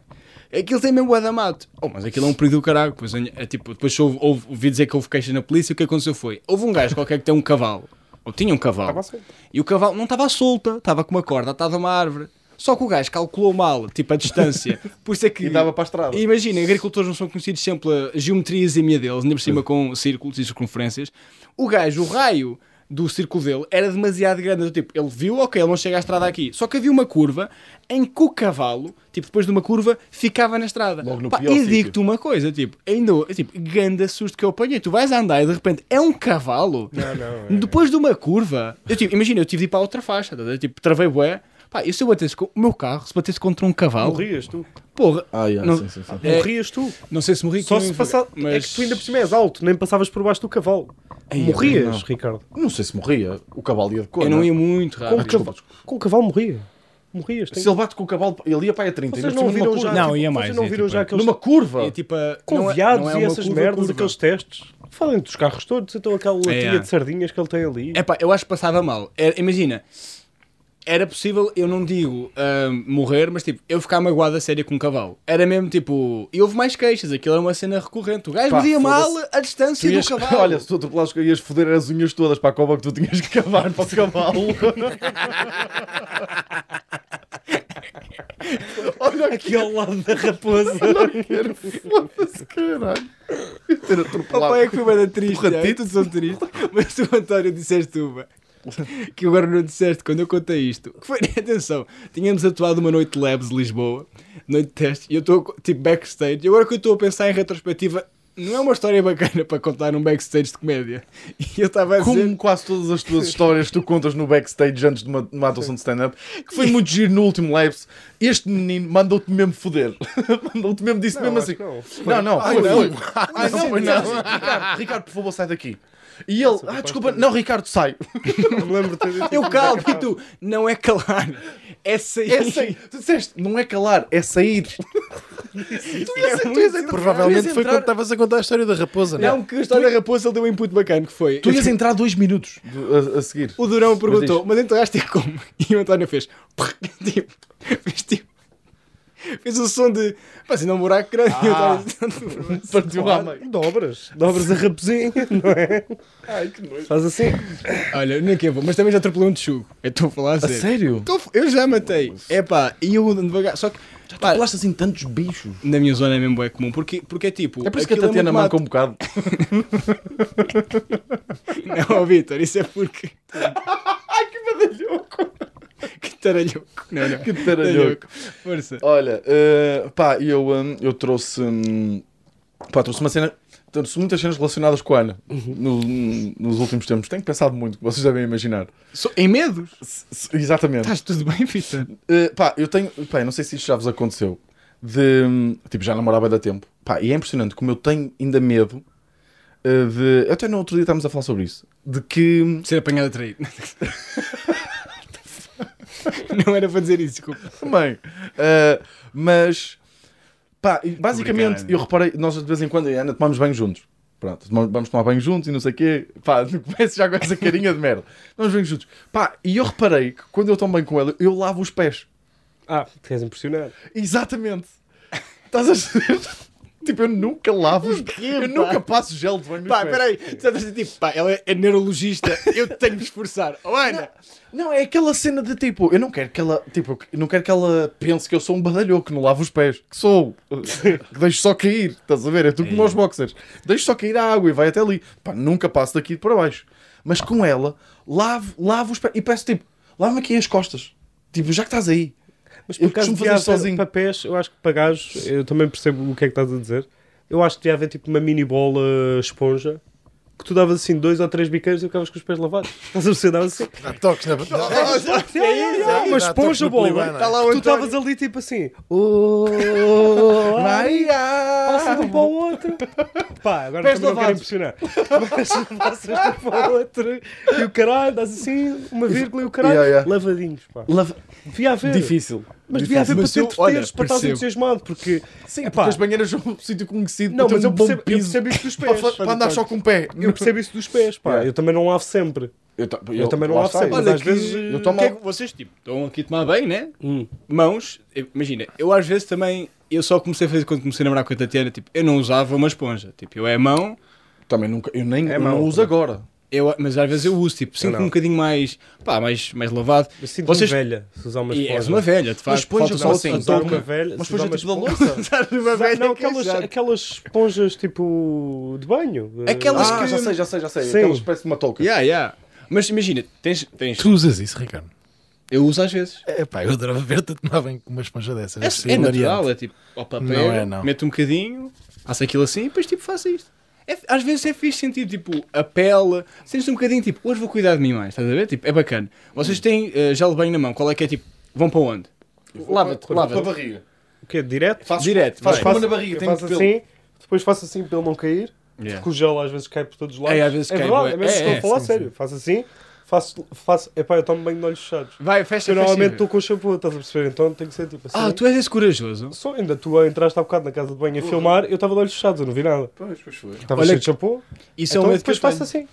aquilo tem mesmo bué da mato. Oh, mas aquilo é um perigo do caralho, pois, é, tipo, depois houve, houve, ouvi dizer que houve queixa na polícia, o que aconteceu foi, houve um gajo qualquer que tem um cavalo, ou tinha um cavalo, Estava e o cavalo não estava solta, estava com uma corda atada a uma árvore. Só que o gajo calculou mal, tipo, a distância. Por isso é que. E dava para a estrada. Imagina, agricultores não são conhecidos sempre pela geometriazinha deles, ainda por cima com círculos e circunferências. O gajo, o raio do círculo dele era demasiado grande. Do Tipo, ele viu, ok, ele não chega à estrada aqui. Só que havia uma curva em que o cavalo, tipo, depois de uma curva, ficava na estrada. Logo no Pá, pior e digo-te uma coisa, tipo, ainda, tipo, grande susto que eu apanhei. Tu vais a andar e de repente é um cavalo. Não, não. é. Depois de uma curva, eu tipo, imagina, eu tive de ir para a outra faixa, tá tipo, travei bué. Pá, e se eu batesse com o meu carro, se batesse contra um cavalo, Morrias tu. Porra, Ah, yeah, Não- sim, sim, sim. É- Morrias tu. não sei se morri Só com- se passar. mas É que tu ainda por cima és alto, nem passavas por baixo do cavalo. Ai, Morrias, não. Ricardo. Não sei se morria. O cavalo ia de cor. eu não ia muito Com, rápido. o cavalo, com o cavalo morria. Morrias. tem- Se ele bate com o cavalo, ele ia para a 30. Vocês não viram já. curva. Não, tipo, ia mais, não ia viram tipo- já aqueles. Numa curva. É tipo, Com não é- viados não é e uma essas curva, merdas, curva. aqueles testes. Falem dos carros todos, então aquela latinha é. de sardinhas que ele tem ali. É pá, eu acho que passava mal. Imagina, era possível, eu não digo ah, morrer, mas tipo, eu ficar magoado a sério com um cavalo. Era mesmo tipo. E houve mais queixas, aquilo era uma cena recorrente. O gajo Pá, media mal a distância ias, do cavalo. olha, se tu atropelasses, ias foder as unhas todas para a cova que tu tinhas que cavar para o cavalo. olha ao lado da raposa. Foda-se, caralho. Ter atropelado. Papai é que foi da triste, Porra, já, Tito. todos são tristes. Mas tu, António, disseste uma. Que agora não disseste quando eu contei isto. Que foi, atenção, tínhamos atuado uma noite de Labs de Lisboa, noite de teste, e eu estou tipo backstage. E agora que eu estou a pensar em retrospectiva, não é uma história bacana para contar num backstage de comédia. E eu estava a dizer. Como quase todas as tuas histórias que tu contas no backstage antes de uma, de uma atuação de stand-up, que foi muito giro no último Labs, este menino mandou-te mesmo foder. mandou-te mesmo, disse mesmo assim. Não, não, Ai, foi, não. foi. Ai, não, foi não. Ricardo, Ricardo, por favor, sai daqui. E ele, ah, desculpa, não, Ricardo, sai. Eu calmo e tu, não é calar, é sair. É sair. Tu disseste, não é calar, é sair. tu ias, tu ias entrar- Provavelmente tu ias foi entrar- quando estavas a contar a história da raposa. Não, que a história da raposa ele deu um input bacana, que foi... Tu ias entrar dois minutos a, a seguir. O Durão perguntou, mas entraste como? E o António fez... Tipo, fez tipo... Fez o som de... Mas ainda um buraco grande. António- Partiu lá, meio. Dobras. Dobras a raposinha, não é? Ai, que nojo. Faz assim. Olha, nem que eu vou, mas também já atropelei um texugo. Eu estou a falar a A sério. sério? Tô- Eu já matei. É pá, e eu ando devagar. Só que pá, Falaste assim tantos bichos. na minha zona é mesmo é comum. Porque, porque é tipo. É por isso que a aquilo Tatiana manca um bocado. Não, Vitor, isso é porque. Ai, que badalhoco. Que taralhoco. Não, não. Que taralhoco. Força. Olha, eh, pá, eu, hum, eu trouxe. hum, pá, trouxe uma cena. Trouxe muitas cenas relacionadas com a Ana no- nos últimos tempos. Tenho pensado muito, que vocês devem imaginar. Sou- em medos? S- s- exatamente. Estás tudo bem, Vitor? Uh, pá, eu tenho. Pá, eu não sei se isto já vos aconteceu. De. hum, Tipo, já namorava da tempo. Pá, e é impressionante como eu tenho ainda medo uh, de. Até no outro dia estávamos a falar sobre isso. De que. hum, Ser apanhado a trair. Não era para dizer isso, desculpa. Também. Uh, mas. Pá, basicamente, Obrigado. eu reparei. Nós de vez em quando, Ana, tomamos banho juntos. Pronto, vamos tomar banho juntos e não sei o quê. Pá, começo já com essa carinha de merda. Tomamos banho juntos. Pá, e eu reparei que quando eu tomo banho com ela, eu lavo os pés. Ah, queres impressionar. Exatamente. Estás a? Tipo, eu nunca lavo os Eu pá? nunca passo gel de banho nos Pá, pés. peraí. Tu estás tipo, pá, ela é neurologista, eu tenho de esforçar. Oh, Ana! Não, é aquela cena de tipo, eu não quero que ela, tipo, não quero que ela pense que eu sou um badalhoco, que não lavo os pés. Que sou. Que deixo só cair. Estás a ver? É tu como os boxers. Deixo só cair a água e vai até ali. Pá, nunca passo daqui para baixo. Mas com ela, lavo, lavo os pés. E peço tipo, lava-me aqui as costas. Tipo, já que estás aí. Mas por causa de sozinho. papéis, eu acho que para gajos, eu também percebo o que é que estás a dizer. Eu acho que devia haver tipo uma mini bola esponja que tu davas assim dois ou três biqueiros e ficavas com os pés lavados. Estás a perceber? Davas assim. Dá toques na É isso, uma esponja bola. Tu estavas ali tipo assim. Oh, passa de um para o outro. Pá, agora Pés também não quero lavados. impressionar. Mas passas de um para o outro e o caralho, dás assim, uma vírgula e o caralho, Yeah, yeah. lavadinhos. Pá. Lava... Difícil. Mas devia haver para ter eu- olha, para percebo. entusiasmado, porque... Sim, Epá. porque as banheiras são um sítio conhecido Não, para mas um eu percebo, eu percebo isso dos para, pés. para andar só com o pé. Eu percebo isso dos pés, pá. Yeah. Eu também não lavo sempre. Eu, ta- Eu, também não lavo sempre, mas mas às vezes... eu eh, tomo- O que é que vocês, tipo, estão aqui a tomar bem, né? Hum. Mãos, imagina, eu às vezes também, eu só comecei a fazer quando comecei a namorar com a Tatiana, tipo, eu não usava uma esponja, tipo, eu é a mão, Também nunca, eu nem É eu mau, não uso agora. Eu, mas às vezes eu uso, tipo, sinto não. um bocadinho mais, pá, mais, mais lavado. Eu sinto Vocês- velha se usar uma E esponja. és uma velha, de facto, esponja falta só assim, usar touca. uma velha, Mas uma tipo da esponja- louça. Usar uma velha, Não, que aquelas, aquelas esponjas tipo de banho. Aquelas Ah, que- já sei, já sei, já sei. Sim. Aquela espécie de uma touca. Yeah, yeah. Mas imagina, tens, tens, Tu usas isso, Ricardo? eu uso às vezes. É pá, eu adorava ver-te a tomar bem com uma esponja dessas. É, é hilariante. natural, é tipo, ao papel, Não é, não. meto um bocadinho, faço aquilo assim e depois tipo faço isto. É- às vezes é fixe sentir tipo a pele, sentes um bocadinho tipo, hoje vou cuidar de mim mais, estás a ver? Tipo, é bacana. Vocês têm eh, gel de banho na mão, qual é que é tipo, vão para onde? Lava-te, Com a barriga. O quê? Direto? Faço, Direto, Faço vai. como na barriga, tem faço pelo. assim, depois faço assim para ele não cair. Yeah. Porque o gel às vezes cai por todos os lados. É, às vezes cai, verdade, é mesmo É, estou é, a falar sim, sério. Faço assim, faço, faço. Epá, eu tomo banho de olhos fechados. Vai, fecha, Eu normalmente estou com shampoo, estás a perceber? Então tem que ser tipo assim. Ah, tu és esse corajoso. Só ainda tu entraste há bocado na casa de banho a filmar, eu estava de olhos fechados, eu não vi nada. Pois, pois foi. Estava Olha cheio que- de shampoo. Isso é então um medo que eu depois faço tenho. assim.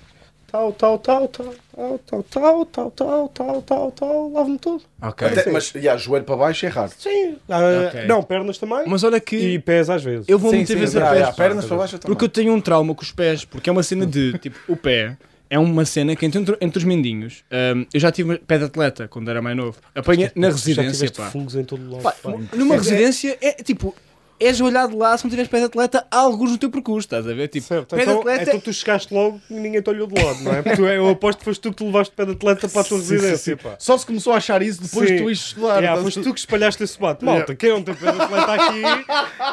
Tal, tal, tal, tal, tal, tal, tal, tal, tal, tal, tal, tal, lavo-me tudo. Ok. Até, mas, yeah, joelho para baixo é raro. Sim. Ah, Ok. Não, pernas também. Mas olha que E pés às vezes. eu vou Sim, muitas sim, vezes yeah, a pés. yeah, pernas para baixo eu também. Porque eu tenho um trauma com os pés, porque é uma cena de, tipo, o pé, é uma cena que entre, entre os mendinhos, hum, eu já tive pé de atleta quando era mais novo. Apanha na residência, pá. fungos em todo lado. Pá, pá. numa É- residência é tipo, és olhado lá se não tiveres pé de atleta, há alguns no teu percurso, estás a ver? Tipo, Certo, pé de então, atleta então tu chegaste logo e ninguém te olhou de lado, não é? Porque tu, eu aposto que foste tu que te levaste pé de atleta para a tua Sim, sim, residência, sim. pá. Só se começou a achar isso depois Sim. de tu ires estudar. Yeah, foste tu que espalhaste esse bate. Malta, quem não tem pé de atleta aqui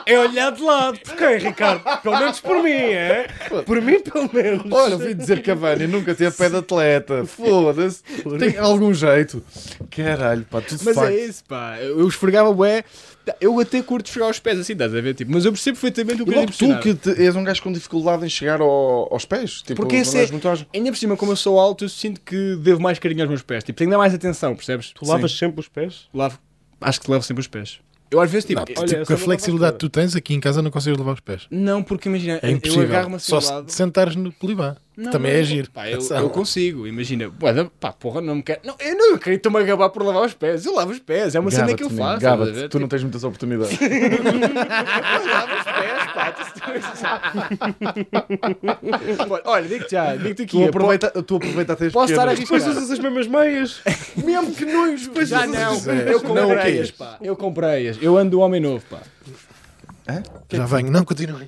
é olhar de lado. Por quem, Ricardo? Pelo menos por mim, é? Por mim, pelo menos. Olha, ouvi dizer que a Vânia nunca teve pé de atleta. Foda-se. Tem algum jeito. Caralho, pá, tu de Mas facto. é isso, pá. Eu eu esfregava bué. Eu até curto esfregar os pés assim, estás a ver? Tipo, mas eu percebo perfeitamente o que é tu que te- és um gajo com dificuldade em chegar ao- aos pés. Tipo, Porque esse é-. Ainda por cima, como eu sou alto, eu sinto que devo mais carinho aos meus pés. Tipo, tenho que dar mais atenção, percebes? Tu lavas sempre os pés? Lavo. Acho que levo sempre os pés. Eu às vezes, tipo, Não, olha, tipo, com a flexibilidade que tu tens aqui em casa não consegues levar os pés. não, porque imagina, É eu impossível. agarro-me assim Só ao se lado. sentares no polibá. Não, Também não, é giro. Pá, eu, eu consigo, imagina. Pá, porra, não me quero. Não, eu não queria estou-me a gabar por lavar os pés. Eu lavo os pés, é uma cena que eu faço. tu não tens muitas oportunidades. Tipo, eu lavo os pés, pá. tu- Olha, digo-te já, digo-te aqui. tu, eu aproveita, tu aproveita até as Posso estar a. Depois usas as mesmas meias. Mesmo que nojo. Já não, é. eu comprei-as, pá. Eu comprei-as. Eu ando homem novo, pá. Já venho. Não, continua.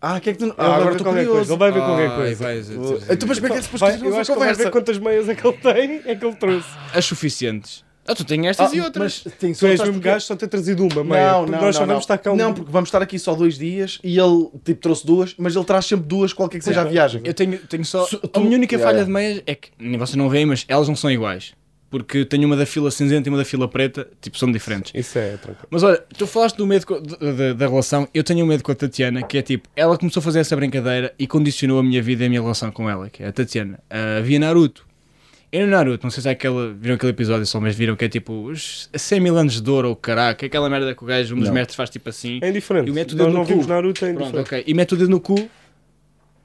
Ah, que é que tu... Ele Ah, vai agora ver estou qualquer coisa. curioso. Ele vai ver qualquer Ai, coisa. vais- Então, mas como é que é depois Vai, continuas eu a acho que vai ver quantas meias é que ele tem, é que ele trouxe. As suficientes. Ah, tu tens estas Ah, e outras. Mas tem Tu és mesmo porque- gajo só ter trazido uma meia. Não, não, nós só não, vamos não. estar cá um... Não, porque vamos estar aqui só dois dias e ele tipo, trouxe duas, mas ele traz sempre duas, qualquer que seja a viagem. Eu tenho, tenho só. A tu- minha única Yeah, falha yeah. de meias é que nem vocês não veem, mas elas não são iguais. Porque tenho uma da fila cinzenta e uma da fila preta, tipo, são diferentes. Isso é tranquilo. Mas olha, tu falaste do medo co- de- de- da relação, eu tenho um medo com a Tatiana, que é tipo, ela começou a fazer essa brincadeira e condicionou a minha vida e a minha relação com ela, que é a Tatiana. Ah, via Naruto. E no Naruto, não sei se é aquele, viram aquele episódio só, mas viram que é tipo os 100 mil anos de dor ou caraca, aquela merda que o gajo, um dos Não. mestres faz tipo assim. É indiferente. E mete o dedo no cu. Naruto, é Pronto, ok. E mete o dedo no cu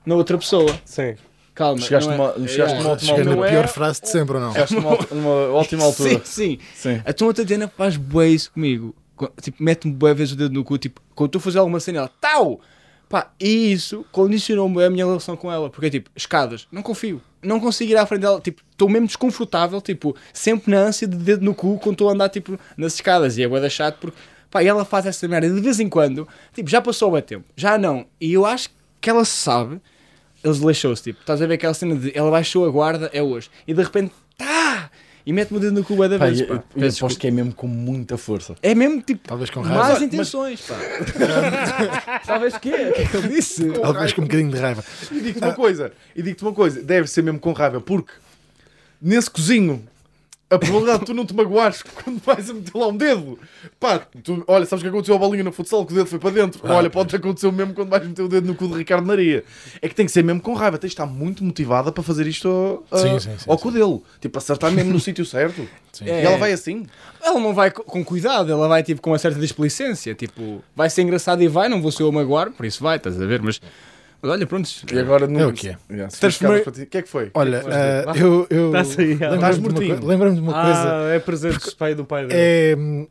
na outra pessoa. Sim. Calma. Chegaste é- numa- chegaste numa ótima Cheguei na não é- pior frase de sempre ou não? Chegaste numa, numa ótima altura. Sim, sim. Sim. A tua Tatiana faz bué isso comigo. Co- Tipo, mete-me bué vezes o dedo no cu. Tipo, quando estou a fazer alguma cena, ela, tau! Pá, e isso condicionou-me a minha relação com ela. Porque, tipo, escadas, não confio. Não consigo ir à frente dela. Tipo, estou mesmo desconfortável. Tipo, sempre na ânsia de dedo no cu quando estou a andar, tipo, nas escadas. E é bué da chato porque, pá, e ela faz essa merda de vez em quando. Tipo, já passou o tempo. Já não. E eu acho que ela sabe. Eles lixou-se, tipo, estás a ver aquela cena de ela baixou a guarda, é hoje. E de repente, tá! E mete-me o dedo no cu da Pá, vez, eu, pá. eu aposto que é mesmo com muita força. É mesmo tipo Talvez com más raiva. intenções, pá. Talvez que é? O que é que ele disse? Talvez com um bocadinho de raiva. E digo-te uma coisa, e digo-te uma coisa, deve ser mesmo com raiva, porque nesse cozinho a probabilidade de tu não te magoares quando vais a meter lá um dedo, pá, tu, olha, sabes o que aconteceu à bolinha no futsal que o dedo foi para dentro? olha, pode acontecer o mesmo quando vais meter o dedo no cu de Ricardo Maria. É que tem que ser mesmo com raiva, tens de estar muito motivada para fazer isto a- Sim, sim, sim, ao cu dele, tipo, acertar mesmo no sítio certo. Sim. É. E ela vai assim. Ela não vai co- com cuidado, ela vai tipo com uma certa displicência. Tipo, vai ser engraçado e vai, não vou ser eu a magoar, por isso vai, estás a ver? Mas, mas olha, pronto. E agora não. É o que é. Yeah, Transformei- ficares para ti- O que é que foi? Olha, O que é que ah, eu, eu Estás aí, ela. lembro-me Estás de uma mortinho. de uma coisa. Ah, é presente do pai do pai dele. É, hum,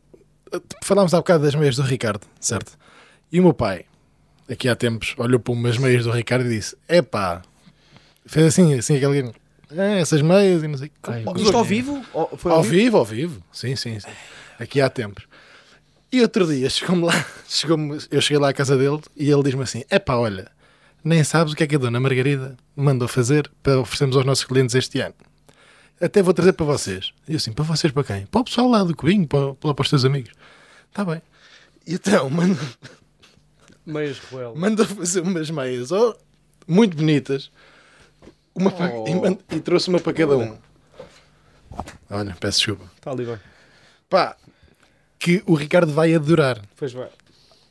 falámos há bocado das meias do Ricardo, certo? E o meu pai, aqui há tempos, olhou para umas meias do Ricardo e disse: Epá, fez assim, assim, aquele. "É, essas meias e não sei. Ai, Oh, Isto ao vivo? Ou- Foi Ao vivo, ao vivo. Sim, sim, sim. Aqui há tempos. E outro dia chegou-me lá, chegou eu cheguei lá à casa dele e ele diz-me assim: Epá, olha, nem sabes o que é que a dona Margarida mandou fazer para oferecermos aos nossos clientes este ano. Até vou trazer para vocês. E eu assim, para vocês para quem? Para o pessoal lá do Cubinho, para, para, para os teus amigos. Está bem. E então, manda, Meias Ruel. manda fazer umas meias oh, muito bonitas uma para- e, manda- e trouxe uma para cada um. Olha, peço desculpa. Está ali bem. Pá, que o Ricardo vai adorar. Pois vai.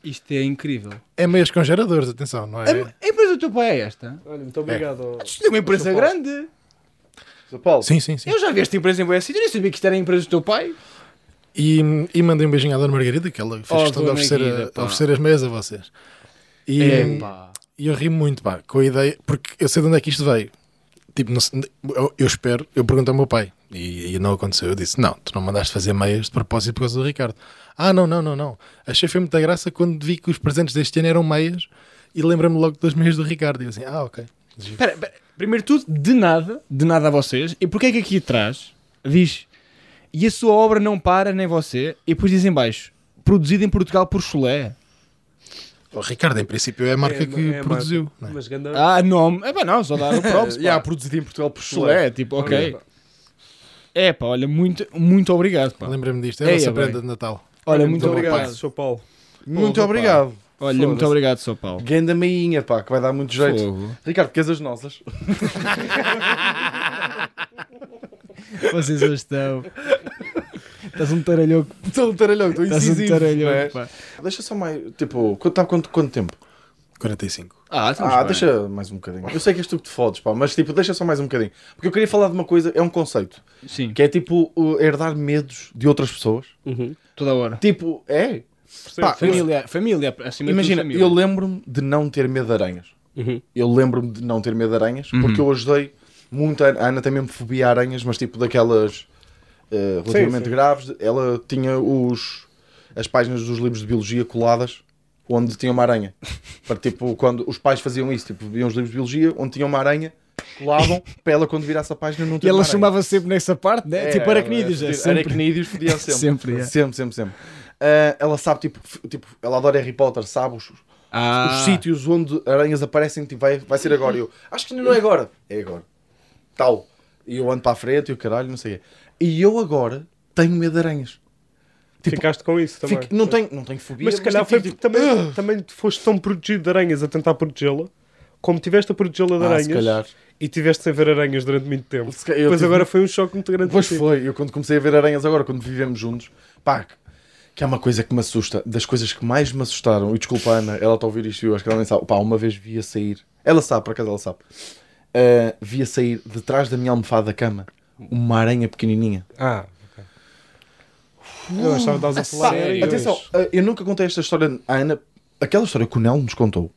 Isto é incrível. É meias com geradores, atenção, não é? Do teu pai é esta? Olha, muito obrigado. Isto é uma empresa São Paulo. grande. Sr. Paulo, Sim, sim, sim. Eu já vi esta empresa em boa eu nem sabia que isto era a empresa do teu pai. E, e mandei um beijinho à Dona Margarida, que ela fez Oh, questão de oferecer, Guida, a- oferecer as meias a vocês. E, e eu ri muito, pá, com a ideia, porque eu sei de onde é que isto veio. Tipo, não eu, eu espero, eu pergunto ao meu pai, e, e não aconteceu. Eu disse: Não, tu não mandaste fazer meias de propósito por causa do Ricardo. Ah, não, não, não, não. Achei foi muita graça quando vi que os presentes deste ano eram meias e lembrei-me logo das meias do Ricardo. E eu assim: Ah, ok. Espera, espera, primeiro de tudo, de nada, de nada a vocês. E porquê é que aqui atrás diz e a sua obra não para nem você? E depois diz em baixo, produzido em Portugal por Chulé. O Ricardo, em princípio, é a marca É, que é produziu. marca. não é? Mas ganda... Ah, nome. É pá, não, só dar o props. Já, pá. produzido em Portugal por Chulé. Chulé, tipo, ok. É pá, olha, muito, muito obrigado. Lembra-me disto, é a nossa prenda de Natal. Olha, muito meu obrigado. Sou Paulo. Muito Porra, obrigado. Olha, muito obrigado, São Paulo. Ganda meinha, pá, que vai dar muito jeito. Fogo. Ricardo, queres as nossas? Vocês hoje estão. Estás um taralhoco. Estou um taralhão, estou Estás um não é? taralhoco, pá. Deixa só mais, tipo, quanto, tá, quanto, quanto tempo? 45. Ah, estamos Ah, bem. deixa mais um bocadinho. Eu sei que és tu que te fodes, pá, mas tipo, deixa só mais um bocadinho. Porque eu queria falar de uma coisa, é um conceito, Sim, que é tipo herdar medos de outras pessoas. Uhum. toda hora. Tipo, é. Pá, Família, família, acima Imagina, família. eu lembro-me de não ter medo de aranhas. Uhum. Eu lembro-me de não ter medo de aranhas Uhum. porque eu ajudei muito. A Ana tem mesmo fobia a aranhas, mas tipo daquelas eh, relativamente sim. graves. Ela tinha os, as páginas dos livros de biologia coladas onde tinha uma aranha. para tipo, quando os pais faziam isso, tipo, viam os livros de biologia onde tinha uma aranha, colavam para ela quando virasse a página não ter E ela chamava sempre nessa parte, né? É, tipo aracnídeos, é, é, sempre. Aracnídeos podia sempre. Sempre, é. sempre, sempre, sempre. Ah, ela sabe, tipo, tipo, ela adora Harry Potter, sabe os, Ah, os sítios onde aranhas aparecem, tipo, vai, vai ser agora. E eu, acho que não é agora. É agora. Tal. E eu ando para a frente e o caralho, não sei o quê. E eu agora tenho medo de aranhas. Tipo, Ficaste com isso também. Fico- não, tenho, não tenho fobia. Mas se calhar foi tipo, porque também, também foste tão protegido de aranhas a tentar protegê-la, como tiveste a protegê-la de Ah, aranhas se calhar. e tiveste sem ver aranhas durante muito tempo. Se calhar eu Depois tive- agora foi um choque muito grande. Pois foi, eu quando comecei a ver aranhas agora, quando vivemos juntos, pá, que é uma coisa que me assusta, das coisas que mais me assustaram, e desculpa a Ana, ela está a ouvir isto e eu acho que ela nem sabe, pá, uma vez via sair, ela sabe, por acaso ela sabe, uh, via sair de trás da minha almofada da cama uma aranha pequenininha. Ah, ok. Eu achava que estavas a falar aranhas. atenção, uh, eu nunca contei esta história à Ana, aquela história que o Nel nos contou,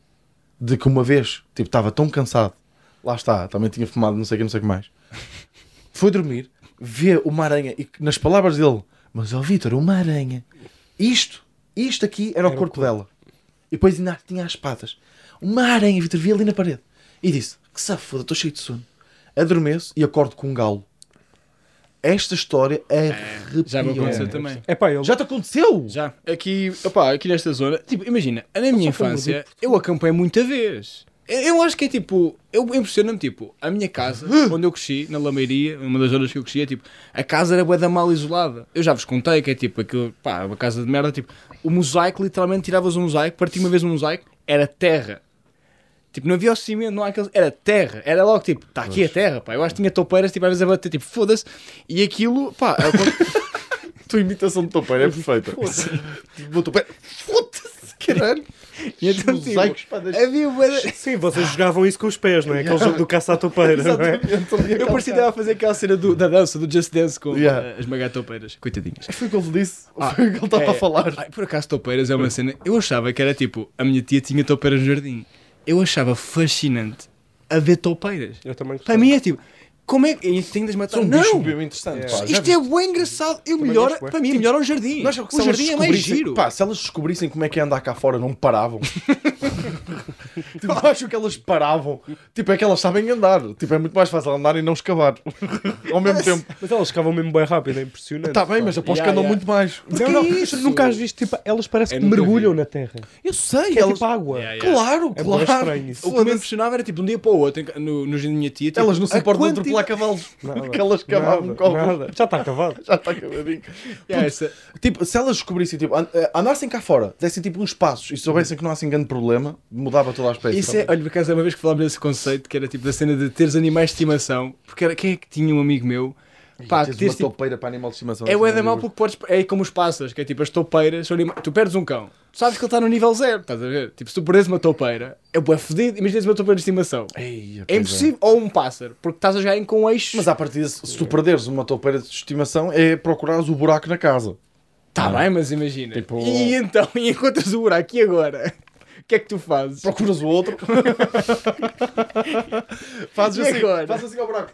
de que uma vez, tipo, estava tão cansado, lá está, também tinha fumado não sei o que, não sei o que mais, foi dormir, vê uma aranha e nas palavras dele, mas ó Vitor, uma aranha, isto, isto aqui era o Era o corpo dela, e depois ainda tinha as patas, uma aranha, Vitor, vi ali na parede, e disse, que safoda, estou cheio de sono, adormeço e acordo com um galo. Esta história é já me aconteceu também. É pá, ele Já te aconteceu? Já. Aqui, opá, aqui nesta zona, tipo, imagina, na minha infância, eu acampei muita vez. Eu, acho que é tipo, eu impressiona-me, tipo, a minha casa, onde eu cresci, na Lameiria, uma das zonas que eu cresci, é tipo, a casa era bué da mal isolada. Eu já vos contei que é tipo, aquilo, pá, uma casa de merda, tipo, o mosaico, literalmente tiravas um mosaico, partia uma vez um mosaico, era terra. Tipo, não havia o cimento, não há aqueles. Era terra. Era logo tipo, está aqui a terra, pá. Eu acho que tinha toupeiras, tipo, às vezes a bater, tipo, foda-se. E aquilo, pá, a- tua imitação de topeira é perfeita. Vou topeira. Foda-se, caralho. e então, tipo, Mosaicos, pá, das- havia da- Sim, vocês jogavam isso com os pés, não é? Aquele jogo do caça à topeira, não é? Eu parecia que estava a fazer aquela cena do- da dança, do Just Dance com Yeah. eh, as megatopeiras. Coitadinhas. Foi o que ele disse. Ah, Foi o que ele estava é. a falar. Ai, por acaso, topeiras é uma cena. Eu achava que era tipo, a minha tia tinha topeiras no jardim. Eu achava fascinante a ver topeiras. Eu também Para mim é tipo, como é que. E tenho de as matar? São um Não! bicho interessante. É. pá. Isto é bem engraçado. Eu melhor, para mim, melhor o jardim. Que o jardim é mais giro. Pá, se elas descobrissem como é que é andar cá fora, não paravam. tipo, eu acho que elas paravam. Tipo, é que elas sabem andar. Tipo, é muito mais fácil andar e não escavar. Ao mesmo tempo. Mas elas escavam mesmo bem rápido, é impressionante. Está bem, mas aposto Yeah, que andam yeah. muito mais. Não, não, nunca as viste, tipo, elas parecem Eu que mergulham vi. na terra. Eu sei, Que é elas... tipo água. Yeah, yeah. Claro, É claro. estranho isso. O que me impressionava era tipo, de um dia para o outro, no, no da minha tia. Tipo, Elas não se importam de quantidade- atropelar cavalos. Nada, Que elas cavavam nada. Já está acabado. Já está. Yeah, essa- Tipo, se elas descobrissem, tipo, eh, andassem cá fora, dessem tipo uns passos e soubessem que não há assim grande problema, mudava toda a espécie. Isso é, olha, por acaso, é uma vez que falámos desse conceito, que era tipo da cena de teres animais de estimação, porque era, quem é que tinha um amigo meu? Pá, que Tens tens, uma tipo, topeira para animal de estimação. é o assim, da mal não porque podes, é como os pássaros, que é tipo as toupeiras, tu perdes um cão, tu sabes que ele está no nível zero, estás a ver? Tipo, se tu perdes uma toupeira, é bué fedido, imagina uma toupeira de estimação. Ei, É pois impossível, ou um pássaro, porque estás a jogar em com eixos. Mas à partida, se se tu perderes uma toupeira de estimação, é procurares o buraco na casa. Tá bem, mas imagina. Tipo- E então, e encontras o buraco, e agora? O que é que tu fazes? Procuras o outro. fazes assim, fazes assim ao buraco.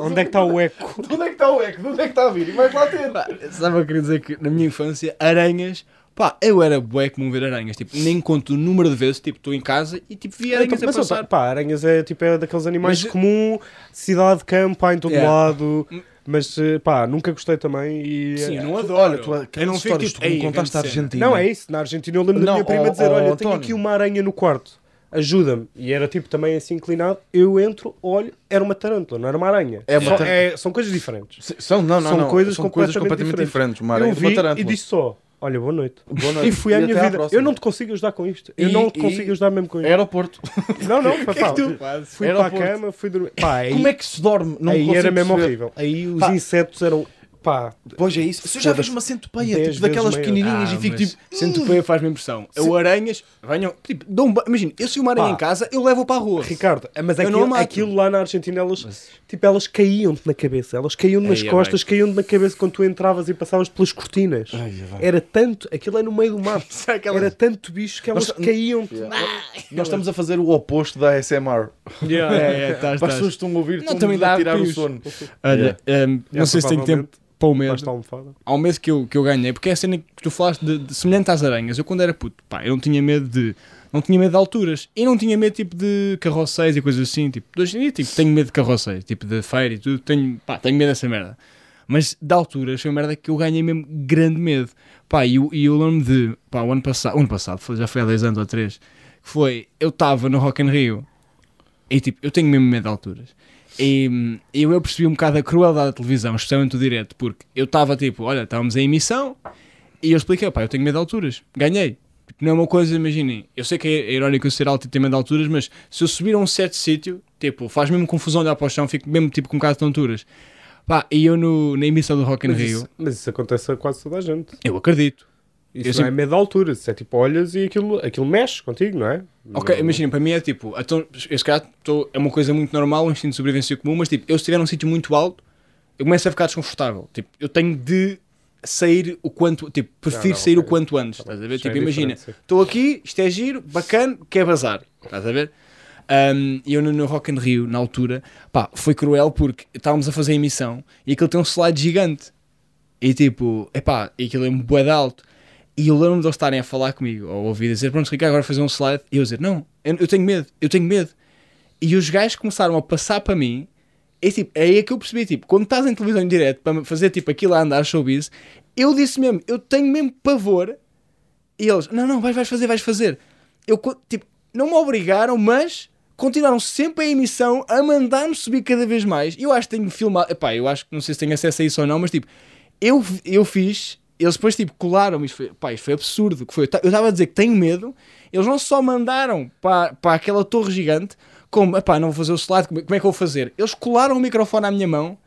Onde é que está o eco? De onde é que está o eco? De onde é que está a vir? E vais lá ter. Sabe o que eu queria dizer? Que na minha infância, aranhas, Pá, eu era bué como ver aranhas. Tipo, nem conto o número de vezes, tipo, estou em casa e tipo, vi aranhas a Mas, passar. pá, aranhas é tipo é daqueles animais Mas- comum, cidade, campo, há em todo Yeah. lado. Mas eh, pá, nunca gostei também. E, Sim, eh, eu não adoro. Olha, tu, eu não fico tipo, que tu me "Ei, contaste da cena." Argentina. Não, é isso. Na Argentina eu lembro da Não, minha prima dizer: oh, Olha, tenho António. aqui uma aranha no quarto, ajuda-me. E era tipo também assim inclinado. Eu entro, olho, era uma tarântula, não era uma aranha. É uma tar- é- são coisas diferentes. São, não, não, São não. coisas são coisas completamente completamente diferentes. Uma aranha eu de uma vi tarântula. e disse só: Olha, boa noite. Boa noite. E fui à E minha à vida. Eu não te consigo ajudar com isto. Eu E- não te consigo ajudar mesmo com isto. Aeroporto. Não, não, foi pá. fazes? Fui Aeroporto. para a cama, fui dormir. Pá, aí, Como é que se dorme? Não aí era mesmo perceber. horrível. Aí os Pá. insetos eram. Pá, Pois é isso. Se eu já vejo uma centopeia, tipo, daquelas maior. pequenininhas Ah, e fico mas tipo... Centopeia faz-me impressão. Eu aranhas, venham, tipo, dão um ba- imagina, eu se uma aranha Pá. em casa, eu levo para a rua. Ricardo, mas Eu não aquilo, aquilo lá na Argentina, elas, tipo, elas caíam-te na cabeça. Elas caíam nas Aí é costas, caíam-te na cabeça quando tu entravas e passavas pelas cortinas. Ai, vai. Era tanto, aquilo é no meio do mato. aquela- Era tanto bicho que elas Nós- caíam-te. Nós estamos a fazer o oposto da ASMR. É, é, estás, Para as estás. pessoas que estão a ouvir, Não, estão também dá a tirar o sono. Olha, hum, não Yeah, sei se tenho tempo. Para o medo. a almofada. Há um medo que eu, que eu ganhei, porque é a cena que tu falaste de, de semelhante às aranhas. Eu quando era puto, pá, eu não tinha medo de. Não tinha medo de alturas. E não tinha medo tipo de carroceiros e coisas assim. Tipo, hoje em dia, tipo, tenho medo de carroceiros, tipo de feira e tudo. Tenho, pá, tenho medo dessa merda. Mas de alturas foi uma merda que eu ganhei mesmo grande medo. Pá, e eu, eu lembro de. Pá, o ano passado. O ano passado, já foi há 10 anos ou 3. Que foi. Eu estava no Rock in Rio. E tipo, eu tenho mesmo medo de alturas. E eu, eu percebi um bocado a crueldade da televisão, especialmente o direto, porque eu estava tipo, olha, estávamos em emissão e eu expliquei, pá, eu tenho medo de alturas, ganhei. Tipo, Não é uma coisa, imaginem, eu sei que é irónico eu ser alto e ter medo de alturas, mas se eu subir a um certo sítio, tipo, faz mesmo confusão olhar para o chão, fico mesmo tipo com um bocado de tonturas. Pá, e eu no, na emissão do Rock in Mas Rio, isso, mas isso acontece a quase toda a gente. eu acredito. Isso Eu não sempre- é medo de altura. Isso é tipo, olhas e aquilo, aquilo mexe contigo, não é? Ok, Não- imaginem, para mim é tipo, então, eu se calhar tô- é uma coisa muito normal, um instinto de sobrevivência comum, mas tipo, eu se estiver num sítio muito alto, eu começo a ficar desconfortável. Tipo, eu tenho de sair o quanto, tipo, prefiro não, sair ok. o quanto antes, estás a ver? É Tipo, imagina, diferente, sim. estou aqui, isto é giro, bacana, quer bazar, estás a ver? Um, e eu no, no Rock in Rio, na altura, pá, foi cruel porque estávamos a fazer a emissão e aquilo tem um slide gigante. E tipo, epá, e aquilo é um bué de alto. E eu lembro-me de eles estarem a falar comigo, ou ouvir dizer, pronto, Ricardo, agora fazer um slide. E eu dizer, não, eu, tenho medo, eu tenho medo. E os gajos começaram a passar para mim. E tipo, é aí que eu percebi, tipo, quando estás em televisão em direto para fazer tipo aquilo a andar showbiz, eu disse mesmo, eu tenho mesmo pavor. E eles, não, não, vais, vais fazer, vais fazer. Eu, tipo, não me obrigaram, mas continuaram sempre a emissão a mandar-me subir cada vez mais. E eu acho que tenho filmado, epá, eu acho que não sei se tenho acesso a isso ou não, mas tipo, eu, eu fiz, eles depois tipo colaram, isto foi, pá, isto foi absurdo. Que foi, eu estava a dizer que tenho medo, eles não só mandaram para, para aquela torre gigante, como, epá, não vou fazer o slide, como, como é que eu vou fazer? Eles colaram o microfone à minha mão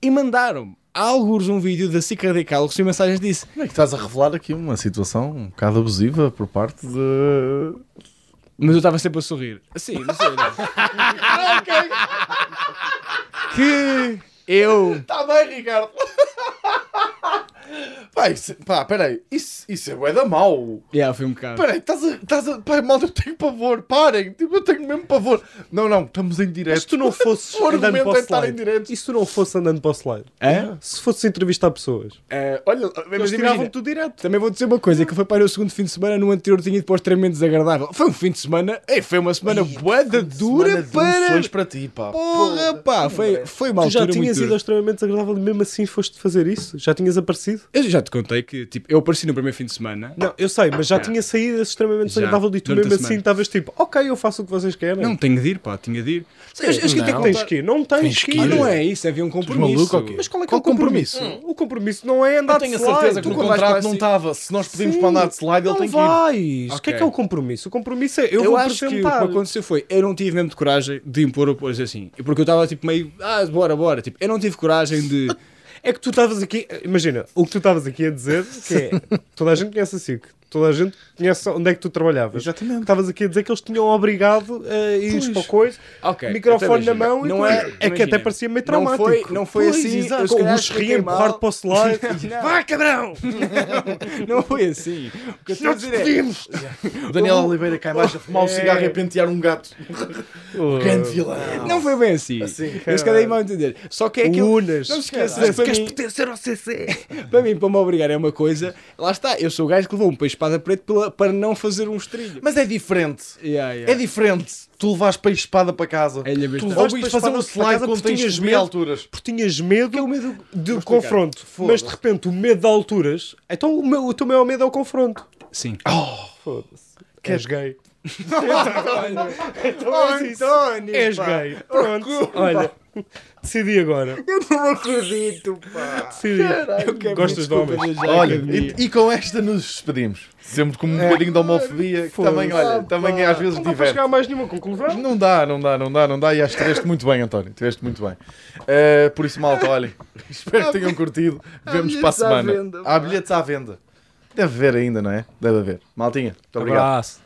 e mandaram-me. Alguns um vídeo da SIC Radical, recebi mensagens disso. Como é que estás a revelar aqui uma situação um bocado abusiva por parte de. Mas eu estava sempre a sorrir. Assim, não sei. Não. que eu. Está Tá bem, Ricardo. Pá, isso, pá, peraí. Isso, isso é bué da mau. Yeah, foi um bocado. Peraí, estás a, estás a... Pá, malta, eu tenho pavor. Parem. Tipo, eu tenho mesmo pavor. Não, não, estamos em direto. Mas se tu não fosses O andando argumento para o é estar em slide, direto. e se tu não fosse andando para o slide? É? Se fosses entrevistar pessoas, É, olha, mas imagina, tiravam-te direto. também vou dizer uma coisa: que foi para o segundo fim de semana, no anterior tinha ido para o extremamente desagradável. Foi um fim de semana, ei, foi uma semana bué da dura para. para ti, pá. Porra, pá, foi, foi uma Tu já altura muito tinhas ido ao extremamente desagradável e mesmo assim foste fazer isso? Já tinhas aparecido? Eu já te contei que, tipo, eu apareci no primeiro fim de semana. Não, eu sei, mas já Já. tinha saído esse extremamente Já, desagradável e tu mesmo assim estavas tipo, ok, eu faço o que vocês querem. Não, tenho de ir, pá, tinha de ir. Eu, eu de ter não, que tens que ir. Não tens, Tens que ir. Ah, não é isso, havia um compromisso. maluco quê? Mas qual é que Qual é o compromisso? compromisso? O compromisso não é andar Eu de tenho a slide. certeza que Tu no contrato não assim- estava. Se nós pedimos Sim. para andar de slide, ele não tem que ir. vais. O que é que é o compromisso? O compromisso é eu, Eu, vou acho que o que apresentar. aconteceu foi, eu não tive mesmo de coragem de impor o assim. Porque eu estava tipo meio, ah, bora, bora. Tipo, eu não tive coragem de. É que tu estavas aqui, imagina, o que tu estavas aqui a dizer, que é, toda a gente conhece a SIC, toda a gente conhece onde é que tu trabalhavas. Exatamente. Estavas aqui a dizer que eles tinham obrigado a ir para o coisa, Ok, microfone então na imagina, mão e não coisa. é, é que imagina, até parecia meio não traumático. foi, não foi Pois, assim. exato. Com o mal. empurrar para o. Não. Vai, cabrão! Não foi assim. O que Não dizer é. despedimos! O Daniel Oliveira cá em baixo a fumar um É. cigarro e a pentear um gato. Grande vilão. Não foi bem assim. Assim, se calhar ia mal entender. Só que é aquilo. Unas. Não se esqueça, Queres pertencer ao CC? para mim, para me obrigar é uma coisa. Lá está, eu sou o gajo que levou um peixe espada preto pela- para não fazer um estrilho. Mas é diferente. Yeah, yeah. É diferente. Tu levas peixe espada para casa. A Tu vais peixe fazer espada um para slide casa quando tens tinhas medo. alturas. Porque tinhas medo Que é o medo de explicar. confronto. Mas de repente o medo de alturas. Então o, meu, o teu maior medo é o confronto. Sim. Foda-se. És gay. Então és isso. António, És pá. gay. Pronto. Olha. Decidi agora. Eu não acredito, pá. Decidi. Eu quero Gostas de homens? Olha, e, e com esta nos despedimos. Sempre com um bocadinho de homofobia, que também, olha, também às vezes Não dá para diverte. chegar a mais nenhuma conclusão. Não dá, não dá, não dá, não dá. E acho que tiveste muito bem, António. Tiveste muito bem. Eh, por isso, malta, olhem. Espero que tenham curtido. Vemos para a semana. venda. Há bilhetes à venda. Deve haver ainda, não é? Deve haver. Maltinha, muito obrigado. Abraço.